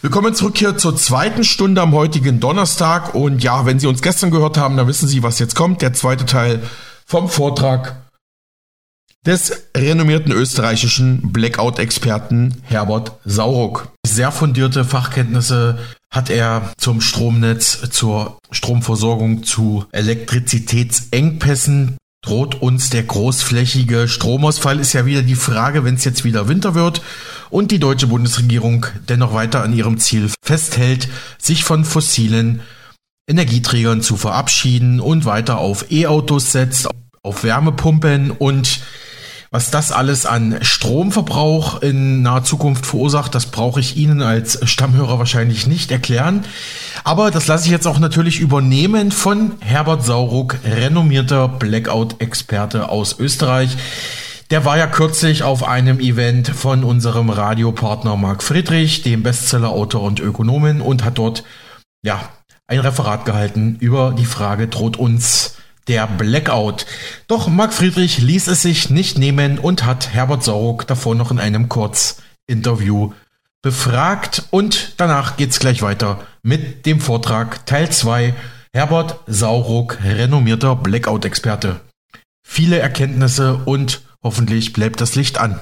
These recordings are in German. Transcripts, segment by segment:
Willkommen zurück hier zur zweiten Stunde am heutigen Donnerstag. Und ja, wenn Sie uns gestern gehört haben, dann wissen Sie, was jetzt kommt. Der zweite Teil vom Vortrag des renommierten österreichischen Blackout-Experten Herbert Sauruck. Sehr fundierte Fachkenntnisse hat er zum Stromnetz, zur Stromversorgung, zu Elektrizitätsengpässen. Droht uns der großflächige Stromausfall ist ja wieder die Frage, wenn es jetzt wieder Winter wird und die deutsche Bundesregierung dennoch weiter an ihrem Ziel festhält, sich von fossilen Energieträgern zu verabschieden und weiter auf E-Autos setzt, auf Wärmepumpen und was das alles an Stromverbrauch in naher Zukunft verursacht, das brauche ich Ihnen als Stammhörer wahrscheinlich nicht erklären. Aber das lasse ich jetzt auch natürlich übernehmen von Herbert Sauruck, renommierter Blackout-Experte aus Österreich. Der war ja kürzlich auf einem Event von unserem Radiopartner Marc Friedrich, dem Bestsellerautor und Ökonomen, und hat dort ja ein Referat gehalten über die Frage, droht uns der Blackout. Doch Marc Friedrich ließ es sich nicht nehmen und hat Herbert Sauruck davor noch in einem Kurzinterview befragt und danach geht's gleich weiter mit dem Vortrag Teil 2 Herbert Sauruck, renommierter Blackout-Experte. Viele Erkenntnisse und hoffentlich bleibt das Licht an.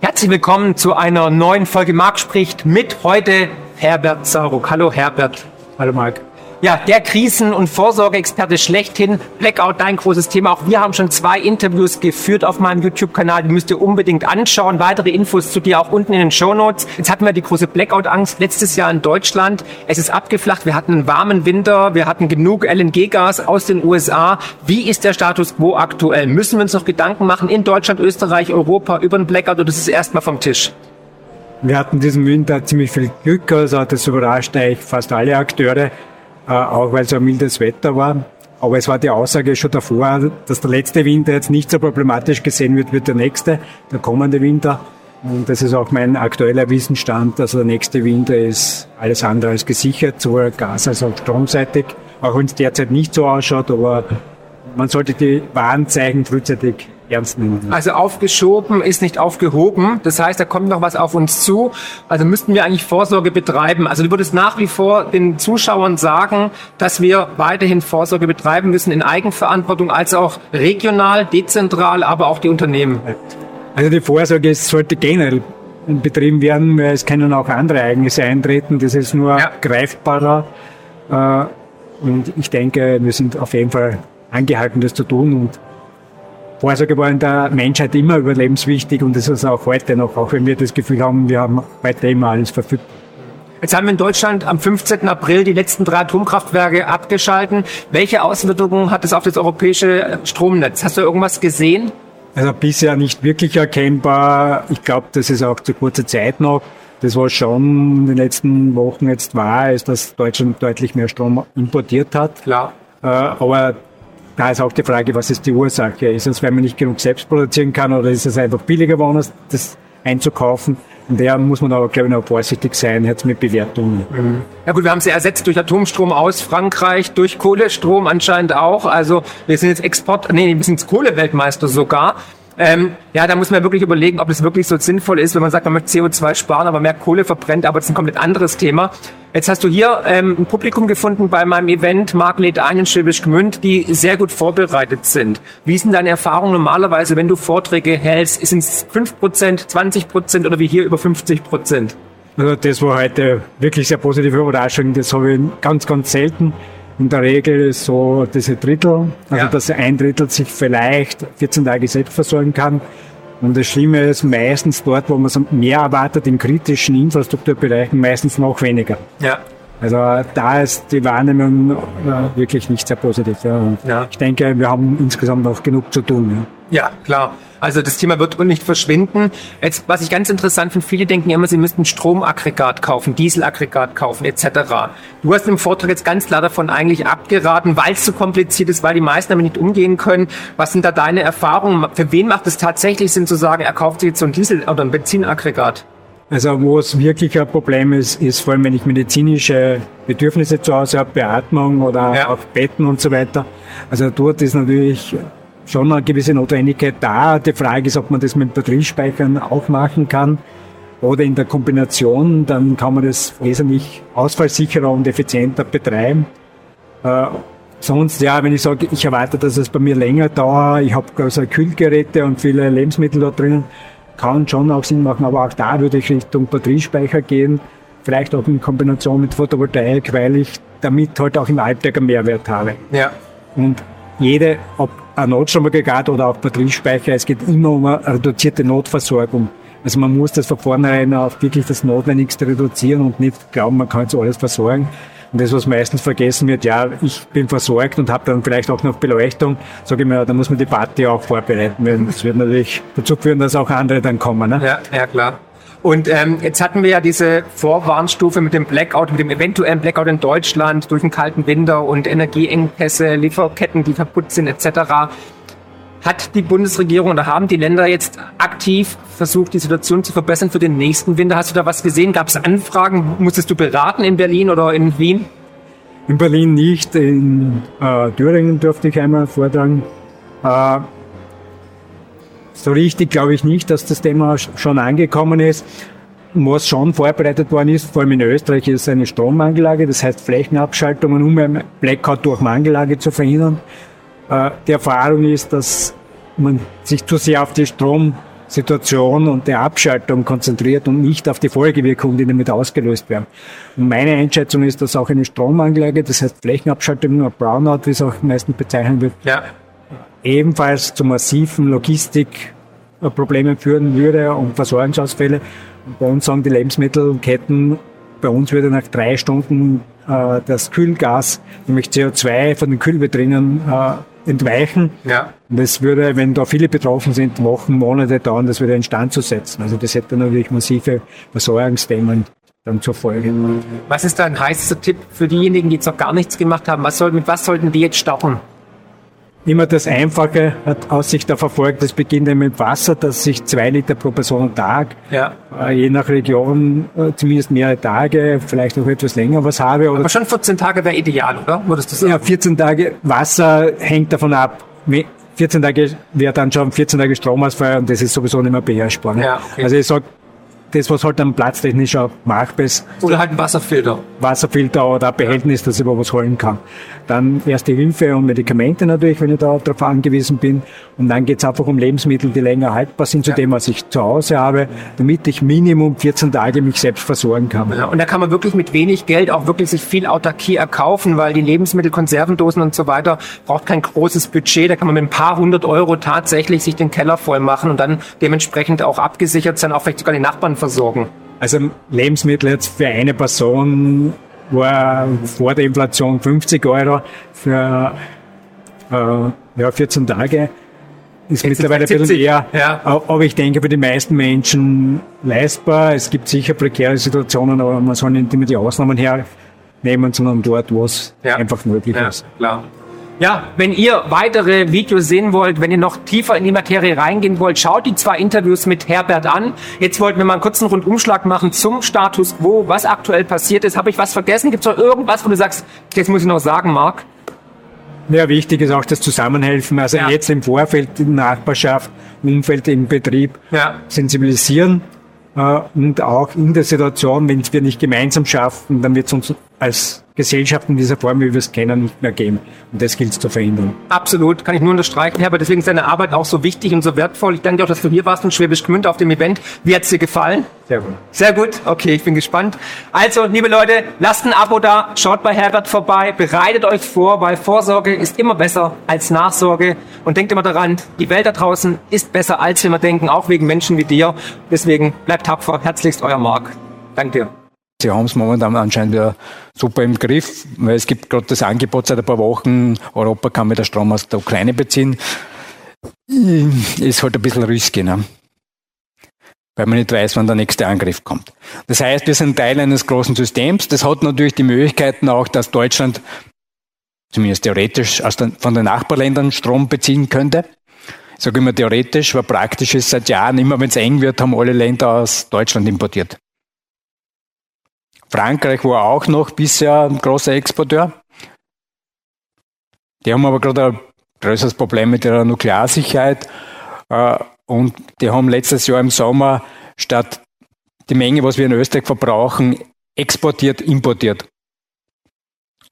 Herzlich willkommen zu einer neuen Folge Marc spricht mit heute Herbert Sauruck. Hallo Herbert. Hallo Marc. Ja, der Krisen- und Vorsorgeexperte schlechthin. Blackout, dein großes Thema. Auch wir haben schon zwei Interviews geführt auf meinem YouTube-Kanal. Die müsst ihr unbedingt anschauen. Weitere Infos zu dir auch unten in den Show Notes. Jetzt hatten wir die große Blackout-Angst letztes Jahr in Deutschland. Es ist abgeflacht. Wir hatten einen warmen Winter. Wir hatten genug LNG-Gas aus den USA. Wie ist der Status quo aktuell? Müssen wir uns noch Gedanken machen in Deutschland, Österreich, Europa über den Blackout oder ist es erstmal vom Tisch? Wir hatten diesen Winter ziemlich viel Glück, also das überrascht eigentlich fast alle Akteure, äh, auch weil so ein mildes Wetter war. Aber es war die Aussage schon davor, dass der letzte Winter jetzt nicht so problematisch gesehen wird wie der nächste, der kommende Winter. Und das ist auch mein aktueller Wissensstand. Also der nächste Winter ist alles andere als gesichert, sowohl gas- als auch stromseitig. Auch wenn es derzeit nicht so ausschaut, aber man sollte die Warnzeichen frühzeitig ernst nehmen. Also aufgeschoben ist nicht aufgehoben. Das heißt, da kommt noch was auf uns zu. Also müssten wir eigentlich Vorsorge betreiben. Also du würdest nach wie vor den Zuschauern sagen, dass wir weiterhin Vorsorge betreiben müssen in Eigenverantwortung, als auch regional, dezentral, aber auch die Unternehmen. Also die Vorsorge sollte generell betrieben werden, weil es können auch andere Ereignisse eintreten. Das ist nur ja. greifbarer. Äh, und ich denke, wir sind auf jeden Fall angehalten, das zu tun. Und Vorsorge war in der Menschheit immer überlebenswichtig und das ist auch heute noch, auch wenn wir das Gefühl haben, wir haben heute immer alles verfügbar. Jetzt haben wir in Deutschland am 15. April die letzten drei Atomkraftwerke abgeschalten. Welche Auswirkungen hat es auf das europäische Stromnetz? Hast du irgendwas gesehen? Also bisher nicht wirklich erkennbar. Ich glaube, das ist auch zu kurzer Zeit noch. Das, was schon in den letzten Wochen jetzt war, ist, dass Deutschland deutlich mehr Strom importiert hat. Klar. Äh, aber da ist auch die Frage, was ist die Ursache? Ist es, weil man nicht genug selbst produzieren kann oder ist es einfach billiger woanders, das einzukaufen? Und der muss man aber, glaube ich, noch vorsichtig sein, jetzt mit Bewertungen. Mhm. Ja gut, wir haben sie ersetzt durch Atomstrom aus Frankreich, durch Kohlestrom anscheinend auch. Also wir sind jetzt Export, nee, wir sind jetzt Kohleweltmeister sogar. Ähm, ja, da muss man wirklich überlegen, ob es wirklich so sinnvoll ist, wenn man sagt, man möchte CO2 sparen, aber mehr Kohle verbrennt, aber das ist ein komplett anderes Thema. Jetzt hast du hier ähm, ein Publikum gefunden bei meinem Event, Mark lädt ein in Schwäbisch Gmünd, die sehr gut vorbereitet sind. Wie sind deine Erfahrungen normalerweise, wenn du Vorträge hältst? Sind es 5%, 20% oder wie hier über 50%? Also das war heute wirklich sehr positive Überraschung. Das habe ich ganz, ganz selten. In der Regel ist so diese Drittel, also ja. dass ein Drittel sich vielleicht 14 Tage selbst versorgen kann. Und das Schlimme ist meistens dort, wo man mehr erwartet, in kritischen Infrastrukturbereichen, meistens noch weniger. Ja. Also da ist die Wahrnehmung äh, wirklich nicht sehr positiv. Ja. ja. Ich denke, wir haben insgesamt noch genug zu tun. Ja, klar. Also das Thema wird nicht verschwinden. Jetzt, was ich ganz interessant finde, viele denken immer, sie müssten Stromaggregat kaufen, Dieselaggregat kaufen etc. Du hast im Vortrag jetzt ganz klar davon eigentlich abgeraten, weil es zu kompliziert ist, weil die meisten damit nicht umgehen können. Was sind da deine Erfahrungen? Für wen macht es tatsächlich Sinn zu sagen, er kauft sich jetzt so ein Diesel- oder ein Benzinaggregat? Also wo es wirklich ein Problem ist, ist vor allem, wenn ich medizinische Bedürfnisse zu Hause habe, Beatmung oder ja. auf Betten und so weiter. Also dort ist natürlich schon eine gewisse Notwendigkeit da. Die Frage ist, ob man das mit Batteriespeichern auch machen kann oder in der Kombination, dann kann man das wesentlich ausfallsicherer und effizienter betreiben. Äh, sonst, ja, wenn ich sage, ich erwarte, dass es bei mir länger dauert, ich habe also Kühlgeräte und viele Lebensmittel da drinnen, kann schon auch Sinn machen, aber auch da würde ich Richtung Batteriespeicher gehen, vielleicht auch in Kombination mit Photovoltaik, weil ich damit halt auch im Alltag einen Mehrwert habe. Ja. Und jede, ob ein Notstromaggregat oder auch Batteriespeicher, es geht immer um eine reduzierte Notversorgung. Also man muss das von vornherein auf wirklich das Notwendigste reduzieren und nicht glauben, man kann jetzt alles versorgen. Und das, was meistens vergessen wird, ja, ich bin versorgt und habe dann vielleicht auch noch Beleuchtung, sage ich mir, da muss man die Party auch vorbereiten, das wird natürlich dazu führen, dass auch andere dann kommen. Ne? Ja, ja, klar. Und ähm, jetzt hatten wir ja diese Vorwarnstufe mit dem Blackout, mit dem eventuellen Blackout in Deutschland durch den kalten Winter und Energieengpässe, Lieferketten, die kaputt sind etc. Hat die Bundesregierung oder haben die Länder jetzt aktiv versucht, die Situation zu verbessern für den nächsten Winter? Hast du da was gesehen? Gab es Anfragen? Musstest du beraten in Berlin oder in Wien? In Berlin nicht, in äh, Thüringen durfte ich einmal vortragen. Äh, so richtig glaube ich nicht, dass das Thema schon angekommen ist. Was schon vorbereitet worden ist, vor allem in Österreich, ist eine Strommangellage, das heißt Flächenabschaltungen, um ein Blackout durch Mangellage zu verhindern. Äh, die Erfahrung ist, dass man sich zu sehr auf die Stromsituation und die Abschaltung konzentriert und nicht auf die Folgewirkungen, die damit ausgelöst werden. Und meine Einschätzung ist, dass auch eine Stromanlage, das heißt Flächenabschaltung, oder Brownout, wie es auch meistens bezeichnet wird, ja. Ebenfalls zu massiven Logistikproblemen führen würde und Versorgungsausfälle. Bei uns sagen die Lebensmittelketten, bei uns würde nach drei Stunden äh, das Kühlgas, nämlich CO2 von den Kühlvitrinen äh, entweichen. Ja. Und das würde, wenn da viele betroffen sind, Wochen, Monate dauern, das würde instand zu setzen. Also das hätte natürlich massive Versorgungsthemen dann zur Folge. Was ist dein heißester Tipp für diejenigen, die jetzt noch gar nichts gemacht haben? Was soll, mit was sollten die jetzt starten? Immer das Einfache hat aus sich da verfolgt. Das beginnt mit Wasser, das sich zwei Liter pro Person am Tag, ja. äh, je nach Region äh, zumindest mehrere Tage, vielleicht auch etwas länger was habe. Oder Aber schon 14 Tage wäre ideal, oder? Würdest du sagen? Ja, 14 Tage Wasser hängt davon ab. 14 Tage wäre dann schon 14 Tage Stromausfall und das ist sowieso nicht mehr beherrschbar. Ne? Ja, okay. Also ich sag das, was halt dann platztechnisch auch machbar ist. Oder halt ein Wasserfilter. Wasserfilter oder ein Behältnis, das über was holen kann. Dann erste Hilfe und Medikamente natürlich, wenn ich da darauf angewiesen bin. Und dann geht es einfach um Lebensmittel, die länger haltbar sind, zu ja. dem, was ich zu Hause habe, damit ich Minimum 14 Tage mich selbst versorgen kann. Ja, und da kann man wirklich mit wenig Geld auch wirklich sich viel Autarkie erkaufen, weil die Lebensmittel, Konservendosen und so weiter braucht kein großes Budget. Da kann man mit ein paar hundert Euro tatsächlich sich den Keller voll machen und dann dementsprechend auch abgesichert sein, auch vielleicht sogar die Nachbarn versorgen. Also Lebensmittel jetzt für eine Person war vor der Inflation 50 Euro für äh, ja, 14 Tage. Ist Jetzt mittlerweile ein bisschen eher, ja. aber ich denke für die meisten Menschen leistbar. Es gibt sicher prekäre Situationen, aber man soll nicht immer die Ausnahmen hernehmen, sondern dort, wo es ja. einfach möglich ja, ist. Klar. Ja, wenn ihr weitere Videos sehen wollt, wenn ihr noch tiefer in die Materie reingehen wollt, schaut die zwei Interviews mit Herbert an. Jetzt wollten wir mal einen kurzen Rundumschlag machen zum Status quo, was aktuell passiert ist. Habe ich was vergessen? Gibt es noch irgendwas, wo du sagst, das muss ich noch sagen, Marc? Ja, wichtig ist auch das Zusammenhelfen. Also ja. jetzt im Vorfeld, in der Nachbarschaft, Umfeld, im Betrieb ja. sensibilisieren. Äh, und auch in der Situation, wenn wir nicht gemeinsam schaffen, dann wird es uns als Gesellschaft in dieser Form, wie wir es kennen, nicht mehr geben. Und das gilt es zu verhindern. Absolut, kann ich nur unterstreichen, Herbert. Deswegen ist deine Arbeit auch so wichtig und so wertvoll. Ich danke dir auch, dass du hier warst in Schwäbisch Gmünd auf dem Event. Wie hat's dir gefallen? Sehr gut. Sehr gut, okay, ich bin gespannt. Also, liebe Leute, lasst ein Abo da, schaut bei Herbert vorbei, bereitet euch vor, weil Vorsorge ist immer besser als Nachsorge. Und denkt immer daran, die Welt da draußen ist besser, als wir denken, auch wegen Menschen wie dir. Deswegen bleibt tapfer. Herzlichst euer Marc. Danke dir. Sie haben es momentan anscheinend wieder super im Griff, weil es gibt gerade das Angebot seit ein paar Wochen, Europa kann mit der Strom aus der Ukraine beziehen. Ist halt ein bisschen risky, ne? weil man nicht weiß, wann der nächste Angriff kommt. Das heißt, wir sind Teil eines großen Systems. Das hat natürlich die Möglichkeiten auch, dass Deutschland zumindest theoretisch den, von den Nachbarländern Strom beziehen könnte. Ich sage immer theoretisch, weil praktisch ist seit Jahren, immer wenn es eng wird, haben alle Länder aus Deutschland importiert. Frankreich war auch noch bisher ein großer Exporteur. Die haben aber gerade größeres Problem mit ihrer Nuklearsicherheit. Äh, und die haben letztes Jahr im Sommer statt die Menge, was wir in Österreich verbrauchen, exportiert, importiert.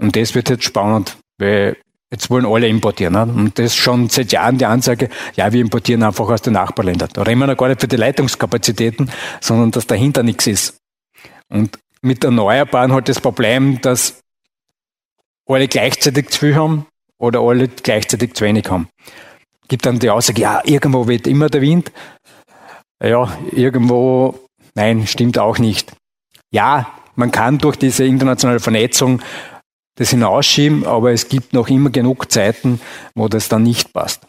Und das wird jetzt spannend, weil jetzt wollen alle importieren. Ne? Und das ist schon seit Jahren die Ansage, ja, wir importieren einfach aus den Nachbarländern. Da reden wir noch gar nicht für die Leitungskapazitäten, sondern dass dahinter nichts ist. Und mit Erneuerbaren halt das Problem, dass alle gleichzeitig zu viel haben oder alle gleichzeitig zu wenig haben. Gibt dann die Aussage, ja, irgendwo weht immer der Wind. Ja, irgendwo, nein, stimmt auch nicht. Ja, man kann durch diese internationale Vernetzung das hinausschieben, aber es gibt noch immer genug Zeiten, wo das dann nicht passt.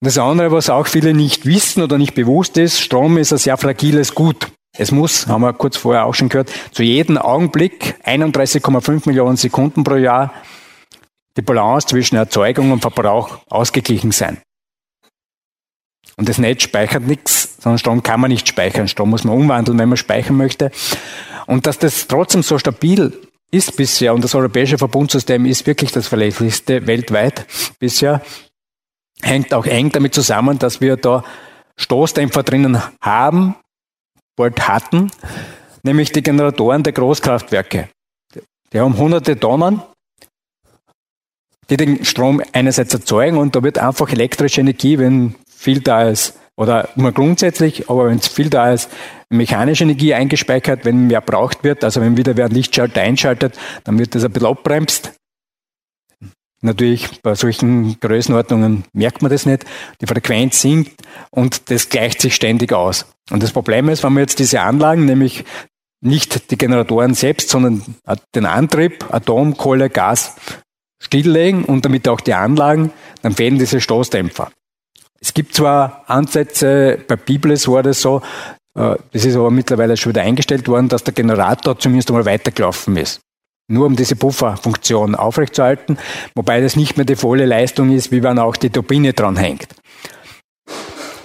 Das andere, was auch viele nicht wissen oder nicht bewusst ist, Strom ist ein sehr fragiles Gut. Es muss, haben wir kurz vorher auch schon gehört, zu jedem Augenblick 31,5 Millionen Sekunden pro Jahr die Balance zwischen Erzeugung und Verbrauch ausgeglichen sein. Und das Netz speichert nichts, sondern Strom kann man nicht speichern. Strom muss man umwandeln, wenn man speichern möchte. Und dass das trotzdem so stabil ist bisher, und das europäische Verbundsystem ist wirklich das verlässlichste weltweit bisher, hängt auch eng damit zusammen, dass wir da Stoßdämpfer drinnen haben, bald hatten, nämlich die Generatoren der Großkraftwerke. Die haben hunderte Tonnen, die den Strom einerseits erzeugen und da wird einfach elektrische Energie, wenn viel da ist, oder nur grundsätzlich, aber wenn es viel da ist, mechanische Energie eingespeichert, wenn mehr braucht wird, also wenn wieder wer Lichtschalter einschaltet, dann wird das ein bisschen abbremst. Natürlich bei solchen Größenordnungen merkt man das nicht. Die Frequenz sinkt und das gleicht sich ständig aus. Und das Problem ist, wenn wir jetzt diese Anlagen, nämlich nicht die Generatoren selbst, sondern den Antrieb, Atom, Kohle, Gas stilllegen und damit auch die Anlagen, dann fehlen diese Stoßdämpfer. Es gibt zwar Ansätze, bei Biblis war das so, äh, das ist aber mittlerweile schon wieder eingestellt worden, dass der Generator zumindest einmal weitergelaufen ist nur um diese Pufferfunktion aufrechtzuerhalten, wobei das nicht mehr die volle Leistung ist, wie wenn auch die Turbine dran hängt.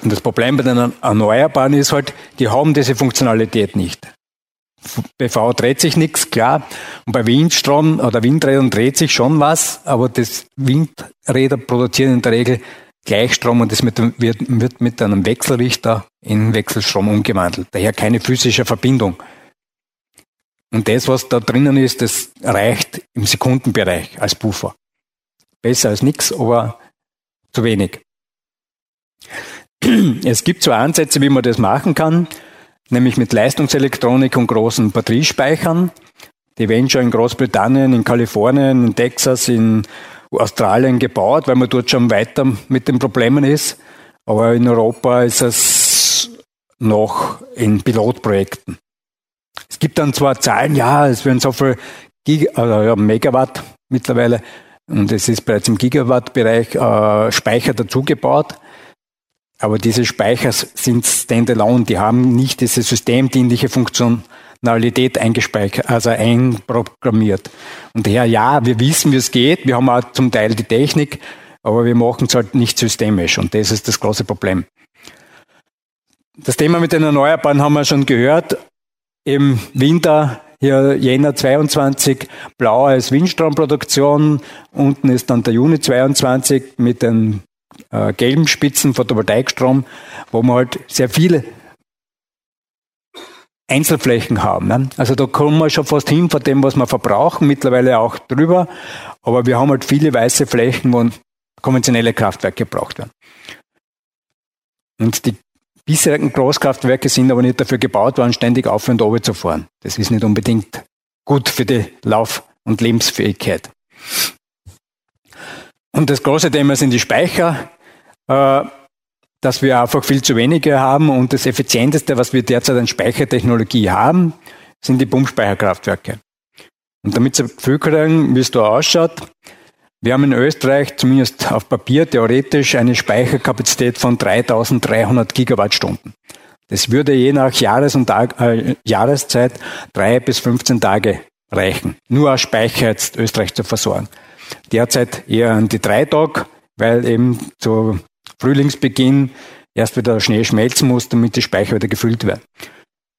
Und das Problem bei den Erneuerbaren ist halt, die haben diese Funktionalität nicht. PV dreht sich nichts, klar. Und bei Windstrom oder Windrädern dreht sich schon was, aber das Windräder produzieren in der Regel Gleichstrom und das wird, wird mit einem Wechselrichter in Wechselstrom umgewandelt. Daher keine physische Verbindung. Und das, was da drinnen ist, das reicht im Sekundenbereich als Puffer. Besser als nichts, aber zu wenig. Es gibt zwar Ansätze, wie man das machen kann, nämlich mit Leistungselektronik und großen Batteriespeichern. Die werden schon in Großbritannien, in Kalifornien, in Texas, in Australien gebaut, weil man dort schon weiter mit den Problemen ist. Aber in Europa ist es noch in Pilotprojekten. Es gibt dann zwar Zahlen, ja, es werden so viel Giga, also ja, Megawatt mittlerweile und es ist bereits im Gigawatt-Bereich äh, Speicher dazugebaut. Aber diese Speicher sind standalone, die haben nicht diese systemdienliche Funktionalität eingespeichert, also einprogrammiert. Und daher, ja, wir wissen, wie es geht, wir haben auch zum Teil die Technik, aber wir machen es halt nicht systemisch und das ist das große Problem. Das Thema mit den Erneuerbaren haben wir schon gehört im Winter hier Jänner 22 blau als Windstromproduktion. Unten ist dann der Juni 22 mit den äh, gelben Spitzen Photovoltaikstrom, wo wir halt sehr viele Einzelflächen haben. Ne? Also da kommen wir schon fast hin von dem, was wir verbrauchen, mittlerweile auch drüber. Aber wir haben halt viele weiße Flächen, wo konventionelle Kraftwerke gebraucht werden. Und die bisherigen Großkraftwerke sind aber nicht dafür gebaut worden, ständig auf und runter zu fahren. Das ist nicht unbedingt gut für die Lauf- und Lebensfähigkeit. Und das große Thema sind die Speicher, äh, dass wir einfach viel zu wenige haben. Und das effizienteste, was wir derzeit an Speichertechnologie haben, sind die Pumpspeicherkraftwerke. Und damit Sie Gefühl kriegen, wie es da ausschaut, wir haben in Österreich zumindest auf Papier theoretisch eine Speicherkapazität von 3300 Gigawattstunden. Das würde je nach Jahres- und Tag, äh, Jahreszeit drei bis 15 Tage reichen, nur als Speicher jetzt Österreich zu versorgen. Derzeit eher an die drei Tage, weil eben zu Frühlingsbeginn erst wieder Schnee schmelzen muss, damit die Speicher wieder gefüllt werden.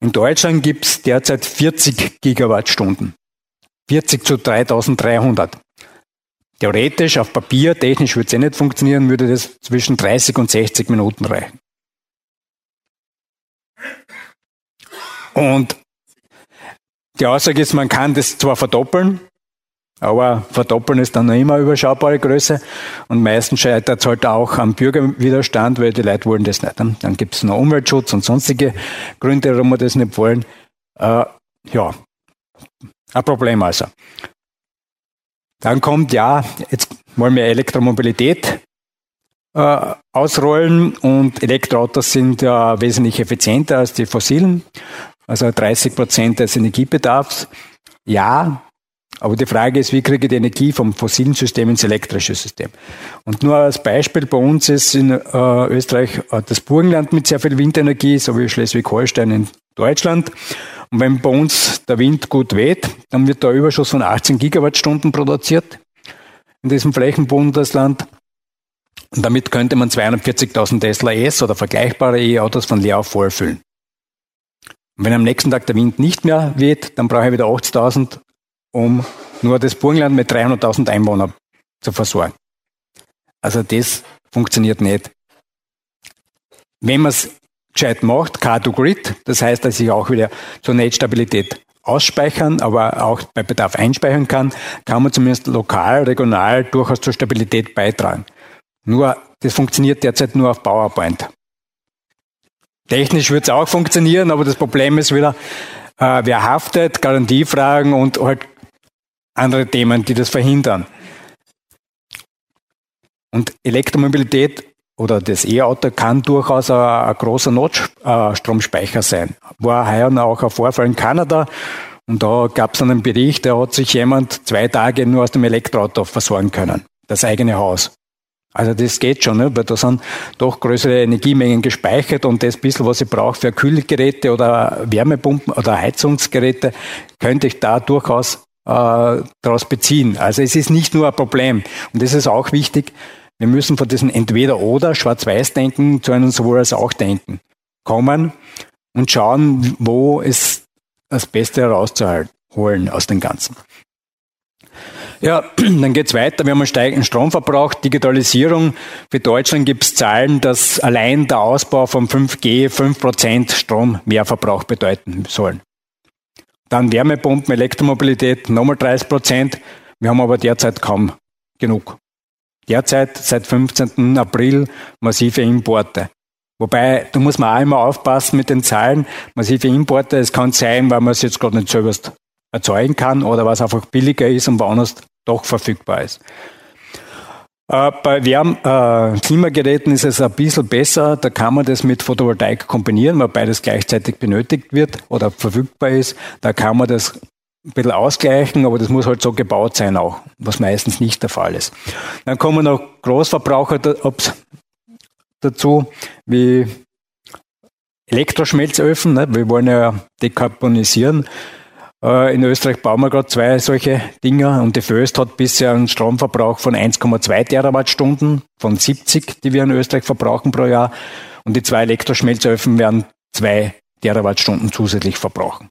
In Deutschland gibt es derzeit 40 Gigawattstunden. 40 zu 3300. Theoretisch, auf Papier, technisch würde es eh nicht funktionieren, würde das zwischen 30 und 60 Minuten reichen. Und die Aussage ist, man kann das zwar verdoppeln, aber verdoppeln ist dann noch immer überschaubare Größe und meistens scheitert es halt auch am Bürgerwiderstand, weil die Leute wollen das nicht. Dann gibt es noch Umweltschutz und sonstige Gründe, warum wir das nicht wollen. Äh, ja, ein Problem also. Dann kommt, ja, jetzt wollen wir Elektromobilität äh, ausrollen und Elektroautos sind ja wesentlich effizienter als die fossilen, also 30 Prozent des Energiebedarfs. Ja, aber die Frage ist, wie kriege ich die Energie vom fossilen System ins elektrische System? Und nur als Beispiel, bei uns ist in äh, Österreich äh, das Burgenland mit sehr viel Windenergie, so wie Schleswig-Holstein in Deutschland. Und wenn bei uns der Wind gut weht, dann wird der Überschuss von 18 Gigawattstunden produziert in diesem Flächenbundesland. Und damit könnte man 240.000 Tesla S oder vergleichbare E-Autos von leer auf voll füllen. Und wenn am nächsten Tag der Wind nicht mehr weht, dann brauche ich wieder 80.000, um nur das Burgenland mit 300.000 Einwohnern zu versorgen. Also das funktioniert nicht. Wenn man es gescheit macht, Car-to-Grid, das heißt, dass ich auch wieder zur Netzstabilität ausspeichern, aber auch bei Bedarf einspeichern kann, kann man zumindest lokal, regional durchaus zur Stabilität beitragen. Nur, das funktioniert derzeit nur auf PowerPoint. Technisch wird es auch funktionieren, aber das Problem ist wieder, äh, wer haftet, Garantiefragen und halt andere Themen, die das verhindern. Und Elektromobilität oder das E-Auto kann durchaus ein, ein großer Notstromspeicher sein. War heuer auch ein Vorfall in Kanada und da gab es einen Bericht, da hat sich jemand zwei Tage nur aus dem Elektroauto versorgen können, das eigene Haus. Also das geht schon, ne? weil da sind doch größere Energiemengen gespeichert und das bisschen, was ich brauche für Kühlgeräte oder Wärmepumpen oder Heizungsgeräte, könnte ich da durchaus äh, daraus beziehen. Also es ist nicht nur ein Problem. Und das ist auch wichtig, wir müssen von diesem Entweder-Oder, Schwarz-Weiß-Denken zu einem sowohl als auch Denken kommen und schauen, wo es das Beste herauszuholen aus dem Ganzen. Ja, dann geht's weiter. Wir haben einen steigenden Stromverbrauch, Digitalisierung. Für Deutschland gibt's Zahlen, dass allein der Ausbau von 5G 5% Strommehrverbrauch bedeuten soll. Dann Wärmepumpen, Elektromobilität, nochmal 30%. Wir haben aber derzeit kaum genug derzeit seit 15. April massive Importe. Wobei, da muss man auch immer aufpassen mit den Zahlen. Massive Importe, es kann sein, weil man es jetzt gerade nicht selbst erzeugen kann oder was einfach billiger ist und woanders doch verfügbar ist. Äh, bei Wärm äh, ist es ein bisschen besser. Da kann man das mit Photovoltaik kombinieren, weil beides gleichzeitig benötigt wird oder verfügbar ist. Da kann man das ein bisschen ausgleichen, aber das muss halt so gebaut sein auch, was meistens nicht der Fall ist. Dann kommen noch Großverbraucher dazu, wie Elektroschmelzöfen. Ne? Wir wollen ja dekarbonisieren. Äh, in Österreich bauen wir gerade zwei solche Dinger und die Föst hat bisher einen Stromverbrauch von 1,2 Terawattstunden von 70, die wir in Österreich verbrauchen pro Jahr. Und die zwei Elektroschmelzöfen werden zwei Terawattstunden zusätzlich verbrauchen.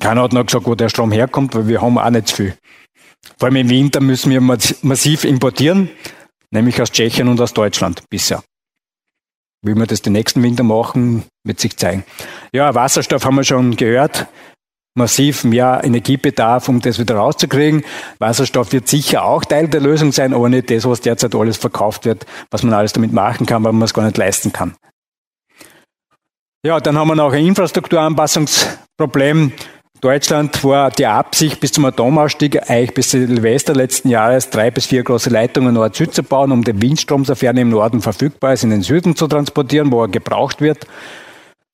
Keiner hat noch gesagt, wo der Strom herkommt, weil wir haben auch nicht viel. Vor allem im Winter müssen wir massiv importieren, nämlich aus Tschechien und aus Deutschland bisher. Wie wir das den nächsten Winter machen, wird sich zeigen. Ja, Wasserstoff haben wir schon gehört. Massiv mehr Energiebedarf, um das wieder rauszukriegen. Wasserstoff wird sicher auch Teil der Lösung sein, aber nicht das, was derzeit alles verkauft wird, was man alles damit machen kann, weil man es gar nicht leisten kann. Ja, dann haben wir noch ein Infrastrukturanpassungsproblem. Deutschland war die Absicht, bis zum Atomausstieg, eigentlich bis Silvester letzten Jahres, drei bis vier große Leitungen Nord-Süd zu bauen, um den Windstrom, sofern er im Norden verfügbar ist, in den Süden zu transportieren, wo er gebraucht wird.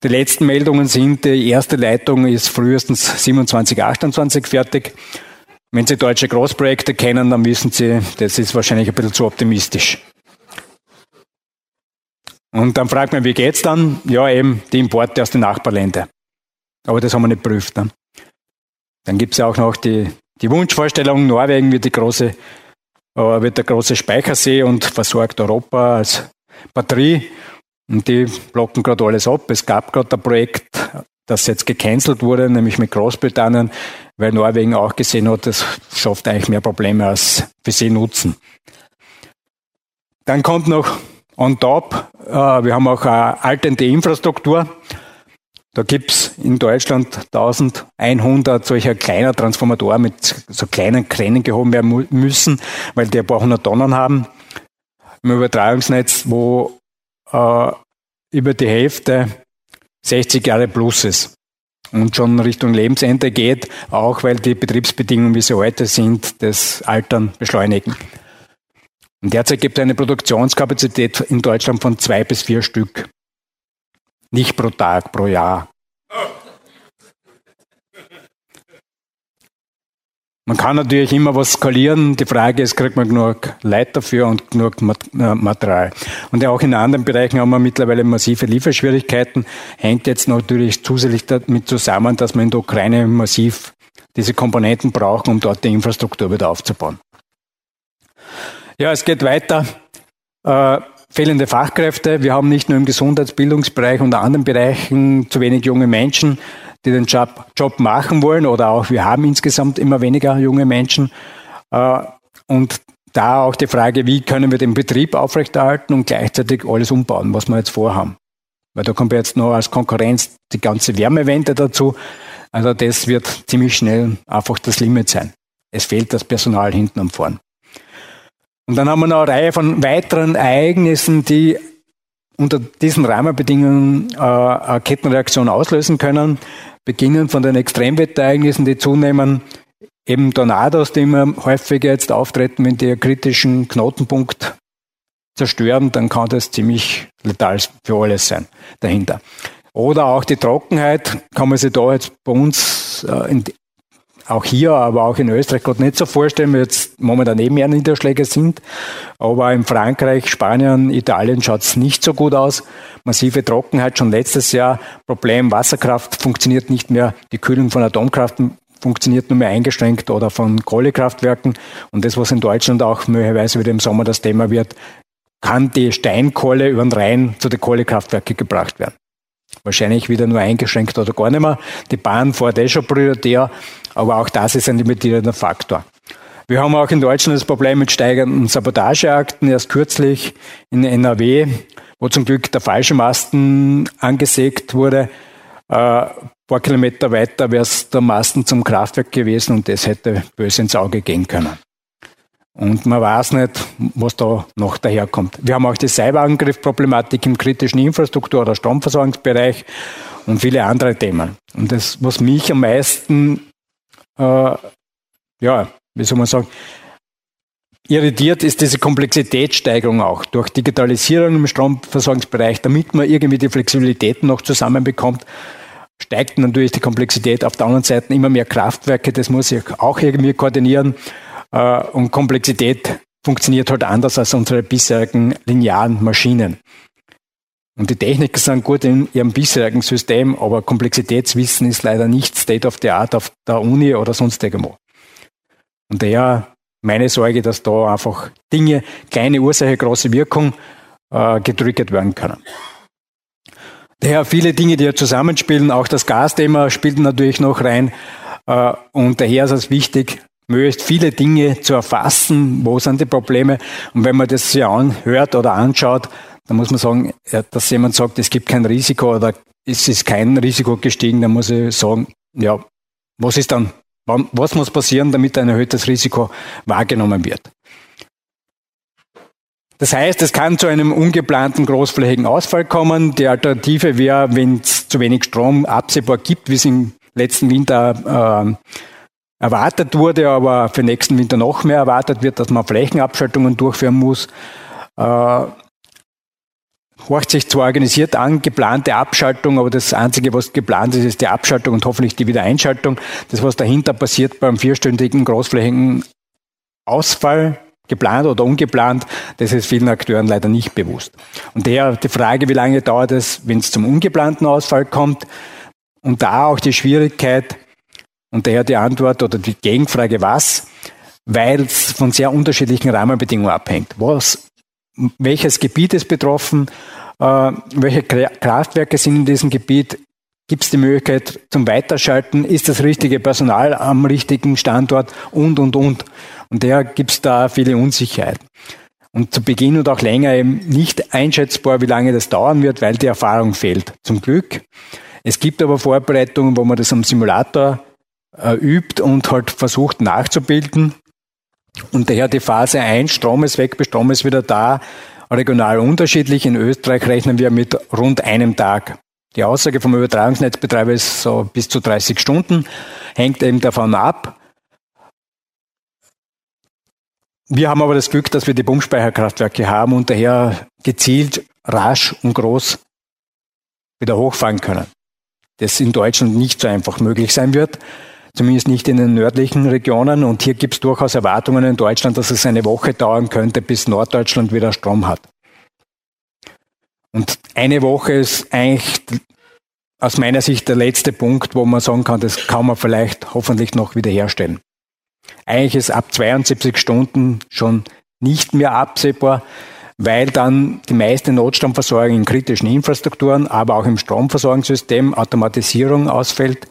Die letzten Meldungen sind, die erste Leitung ist frühestens 27, 28 fertig. Wenn Sie deutsche Großprojekte kennen, dann wissen Sie, das ist wahrscheinlich ein bisschen zu optimistisch. Und dann fragt man, wie geht's dann? Ja, eben die Importe aus den Nachbarländern. Aber das haben wir nicht prüft. Ne? Dann gibt es ja auch noch die, die Wunschvorstellung, Norwegen wird, die große, äh, wird der große Speichersee und versorgt Europa als Batterie. Und die blocken gerade alles ab. Es gab gerade ein Projekt das jetzt gecancelt wurde, nämlich mit Großbritannien, weil Norwegen auch gesehen hat, das schafft eigentlich mehr Probleme als für sie Nutzen. Dann kommt noch on top, äh, wir haben auch eine alternde Infrastruktur. Da gibt's in Deutschland 1100 solcher kleiner Transformatoren mit so kleinen Kränen gehoben werden müssen, weil die ein paar hundert Tonnen haben. Im Übertragungsnetz, wo äh, über die Hälfte 60 Jahre plus ist und schon Richtung Lebensende geht, auch weil die Betriebsbedingungen, wie sie heute sind, das Altern beschleunigen. Und derzeit gibt es eine Produktionskapazität in Deutschland von zwei bis vier Stück. Nicht pro Tag, pro Jahr. Man kann natürlich immer was skalieren. Die Frage ist, kriegt man genug Leute dafür und genug äh, Material. Und auch in anderen Bereichen haben wir mittlerweile massive Lieferschwierigkeiten. Hängt jetzt natürlich zusätzlich damit zusammen, dass man in der Ukraine massiv diese Komponenten braucht, um dort die Infrastruktur wieder aufzubauen. Ja, es geht weiter. Äh, fehlende Fachkräfte. Wir haben nicht nur im Gesundheitsbildungsbereich und anderen Bereichen zu wenig junge Menschen, die den Job, Job machen wollen oder auch wir haben insgesamt immer weniger junge Menschen. Äh, und da auch die Frage, wie können wir den Betrieb aufrechterhalten und gleichzeitig alles umbauen, was wir jetzt vorhaben. Weil da kommt jetzt noch als Konkurrenz die ganze Wärmewende dazu. Also das wird ziemlich schnell einfach das Limit sein. Es fehlt das Personal hinten am Vorn. Und dann haben wir noch eine Reihe von weiteren Ereignissen, die unter diesen Rahmenbedingungen äh, eine Kettenreaktion auslösen können. Beginnen von den Extremwetterereignissen, die zunehmen, eben Tornados, die immer häufiger jetzt auftreten, wenn die einen kritischen Knotenpunkt zerstören, dann kann das ziemlich letal für alles sein dahinter. Oder auch die Trockenheit kann man sich da jetzt bei uns äh, in, auch hier, aber auch in Österreich gerade nicht so vorstellen, weil jetzt momentan eben mehr Niederschläge sind. Aber in Frankreich, Spanien, Italien schaut es nicht so gut aus. Massive Trockenheit schon letztes Jahr. Problem, Wasserkraft funktioniert nicht mehr. Die Kühlung von Atomkraft funktioniert nur mehr eingeschränkt oder von Kohlekraftwerken. Und das, was in Deutschland auch möglicherweise wieder im Sommer das Thema wird, kann die Steinkohle über den Rhein zu den Kohlekraftwerken gebracht werden. Wahrscheinlich wieder nur eingeschränkt oder gar nicht mehr. Die Bahn fährt eh schon prioritär, aber auch das ist ein limitierender Faktor. Wir haben auch in Deutschland das Problem mit steigenden Sabotageakten. Erst kürzlich in NRW, wo zum Glück der falsche Masten angesägt wurde, äh, ein paar Kilometer weiter wäre es der Masten zum Kraftwerk gewesen und das hätte böse ins Auge gehen können. Und man weiß nicht, was da noch daherkommt. Wir haben auch die Cyberangriffproblematik im kritischen Infrastruktur- oder Stromversorgungsbereich und viele andere Themen. Und das, was mich am meisten, äh, ja, wie soll man sagen, irritiert, ist diese Komplexitätssteigerung auch durch Digitalisierung im Stromversorgungsbereich, damit man irgendwie die Flexibilitäten noch zusammenbekommt steigt natürlich die Komplexität. Auf der anderen Seite immer mehr Kraftwerke, das muss ich auch irgendwie koordinieren. Äh, und Komplexität funktioniert halt anders als unsere bisherigen linearen Maschinen. Und die Techniker sind gut in ihrem bisherigen System, aber Komplexitätswissen ist leider nicht State of the Art auf der Uni oder sonst irgendwo. Und daher meine Sorge, dass da einfach Dinge, kleine Ursache, große Wirkung äh, getriggert werden können. Daher viele Dinge, die ja zusammenspielen, auch das Gasthema spielt natürlich noch rein. Äh, und daher ist es wichtig, möglichst viele Dinge zu erfassen, wo sind die Probleme. Und wenn man das sich anhört oder anschaut, dann muss man sagen, dass jemand sagt, es gibt kein Risiko oder es ist kein Risiko gestiegen, dann muss ich sagen, ja, was ist dann, was muss passieren, damit ein erhöhtes Risiko wahrgenommen wird? Das heißt, es kann zu einem ungeplanten großflächigen Ausfall kommen. Die Alternative wäre, wenn es zu wenig Strom absehbar gibt, wie es im letzten Winter äh, erwartet wurde, aber für nächsten Winter noch mehr erwartet wird, dass man Flächenabschaltungen durchführen muss. Äh, horcht sich zwar organisiert an, geplante Abschaltung, aber das Einzige, was geplant ist, ist die Abschaltung und hoffentlich die Wiedereinschaltung. Das, was dahinter passiert beim vierstündigen großflächigen Ausfall, geplant oder ungeplant, das ist vielen Akteuren leider nicht bewusst. Und daher die Frage, wie lange dauert es, wenn es zum ungeplanten Ausfall kommt? Und da auch die Schwierigkeit, und daher die Antwort oder die Gegenfrage, was? Weil es von sehr unterschiedlichen Rahmenbedingungen abhängt. Was, welches Gebiet ist betroffen? Äh, welche Kraftwerke sind in diesem Gebiet? Gibt es die Möglichkeit zum Weiterschalten? Ist das richtige Personal am richtigen Standort? Und, und, und. Und daher gibt es da viele Unsicherheiten. Und zu Beginn und auch länger eben nicht einschätzbar, wie lange das dauern wird, weil die Erfahrung fehlt. Zum Glück. Es gibt aber Vorbereitungen, wo man das am Simulator äh, übt und halt versucht nachzubilden. Und daher die Phase 1, Strom ist weg, Strom ist wieder da, regional unterschiedlich. In Österreich rechnen wir mit rund einem Tag. Die Aussage vom Übertragungsnetzbetreiber ist so bis zu 30 Stunden, hängt eben davon ab. Wir haben aber das Glück, dass wir die Pumpspeicherkraftwerke haben und daher gezielt, rasch und groß wieder hochfahren können. Das in Deutschland nicht so einfach möglich sein wird, zumindest nicht in den nördlichen Regionen. Und hier gibt es durchaus Erwartungen in Deutschland, dass es eine Woche dauern könnte, bis Norddeutschland wieder Strom hat. Und eine Woche ist eigentlich aus meiner Sicht der letzte Punkt, wo man sagen kann, das kann man vielleicht hoffentlich noch wiederherstellen. Eigentlich ist ab 72 Stunden schon nicht mehr absehbar, weil dann die meiste Notstromversorgung in kritischen Infrastrukturen, aber auch im Stromversorgungssystem Automatisierung ausfällt,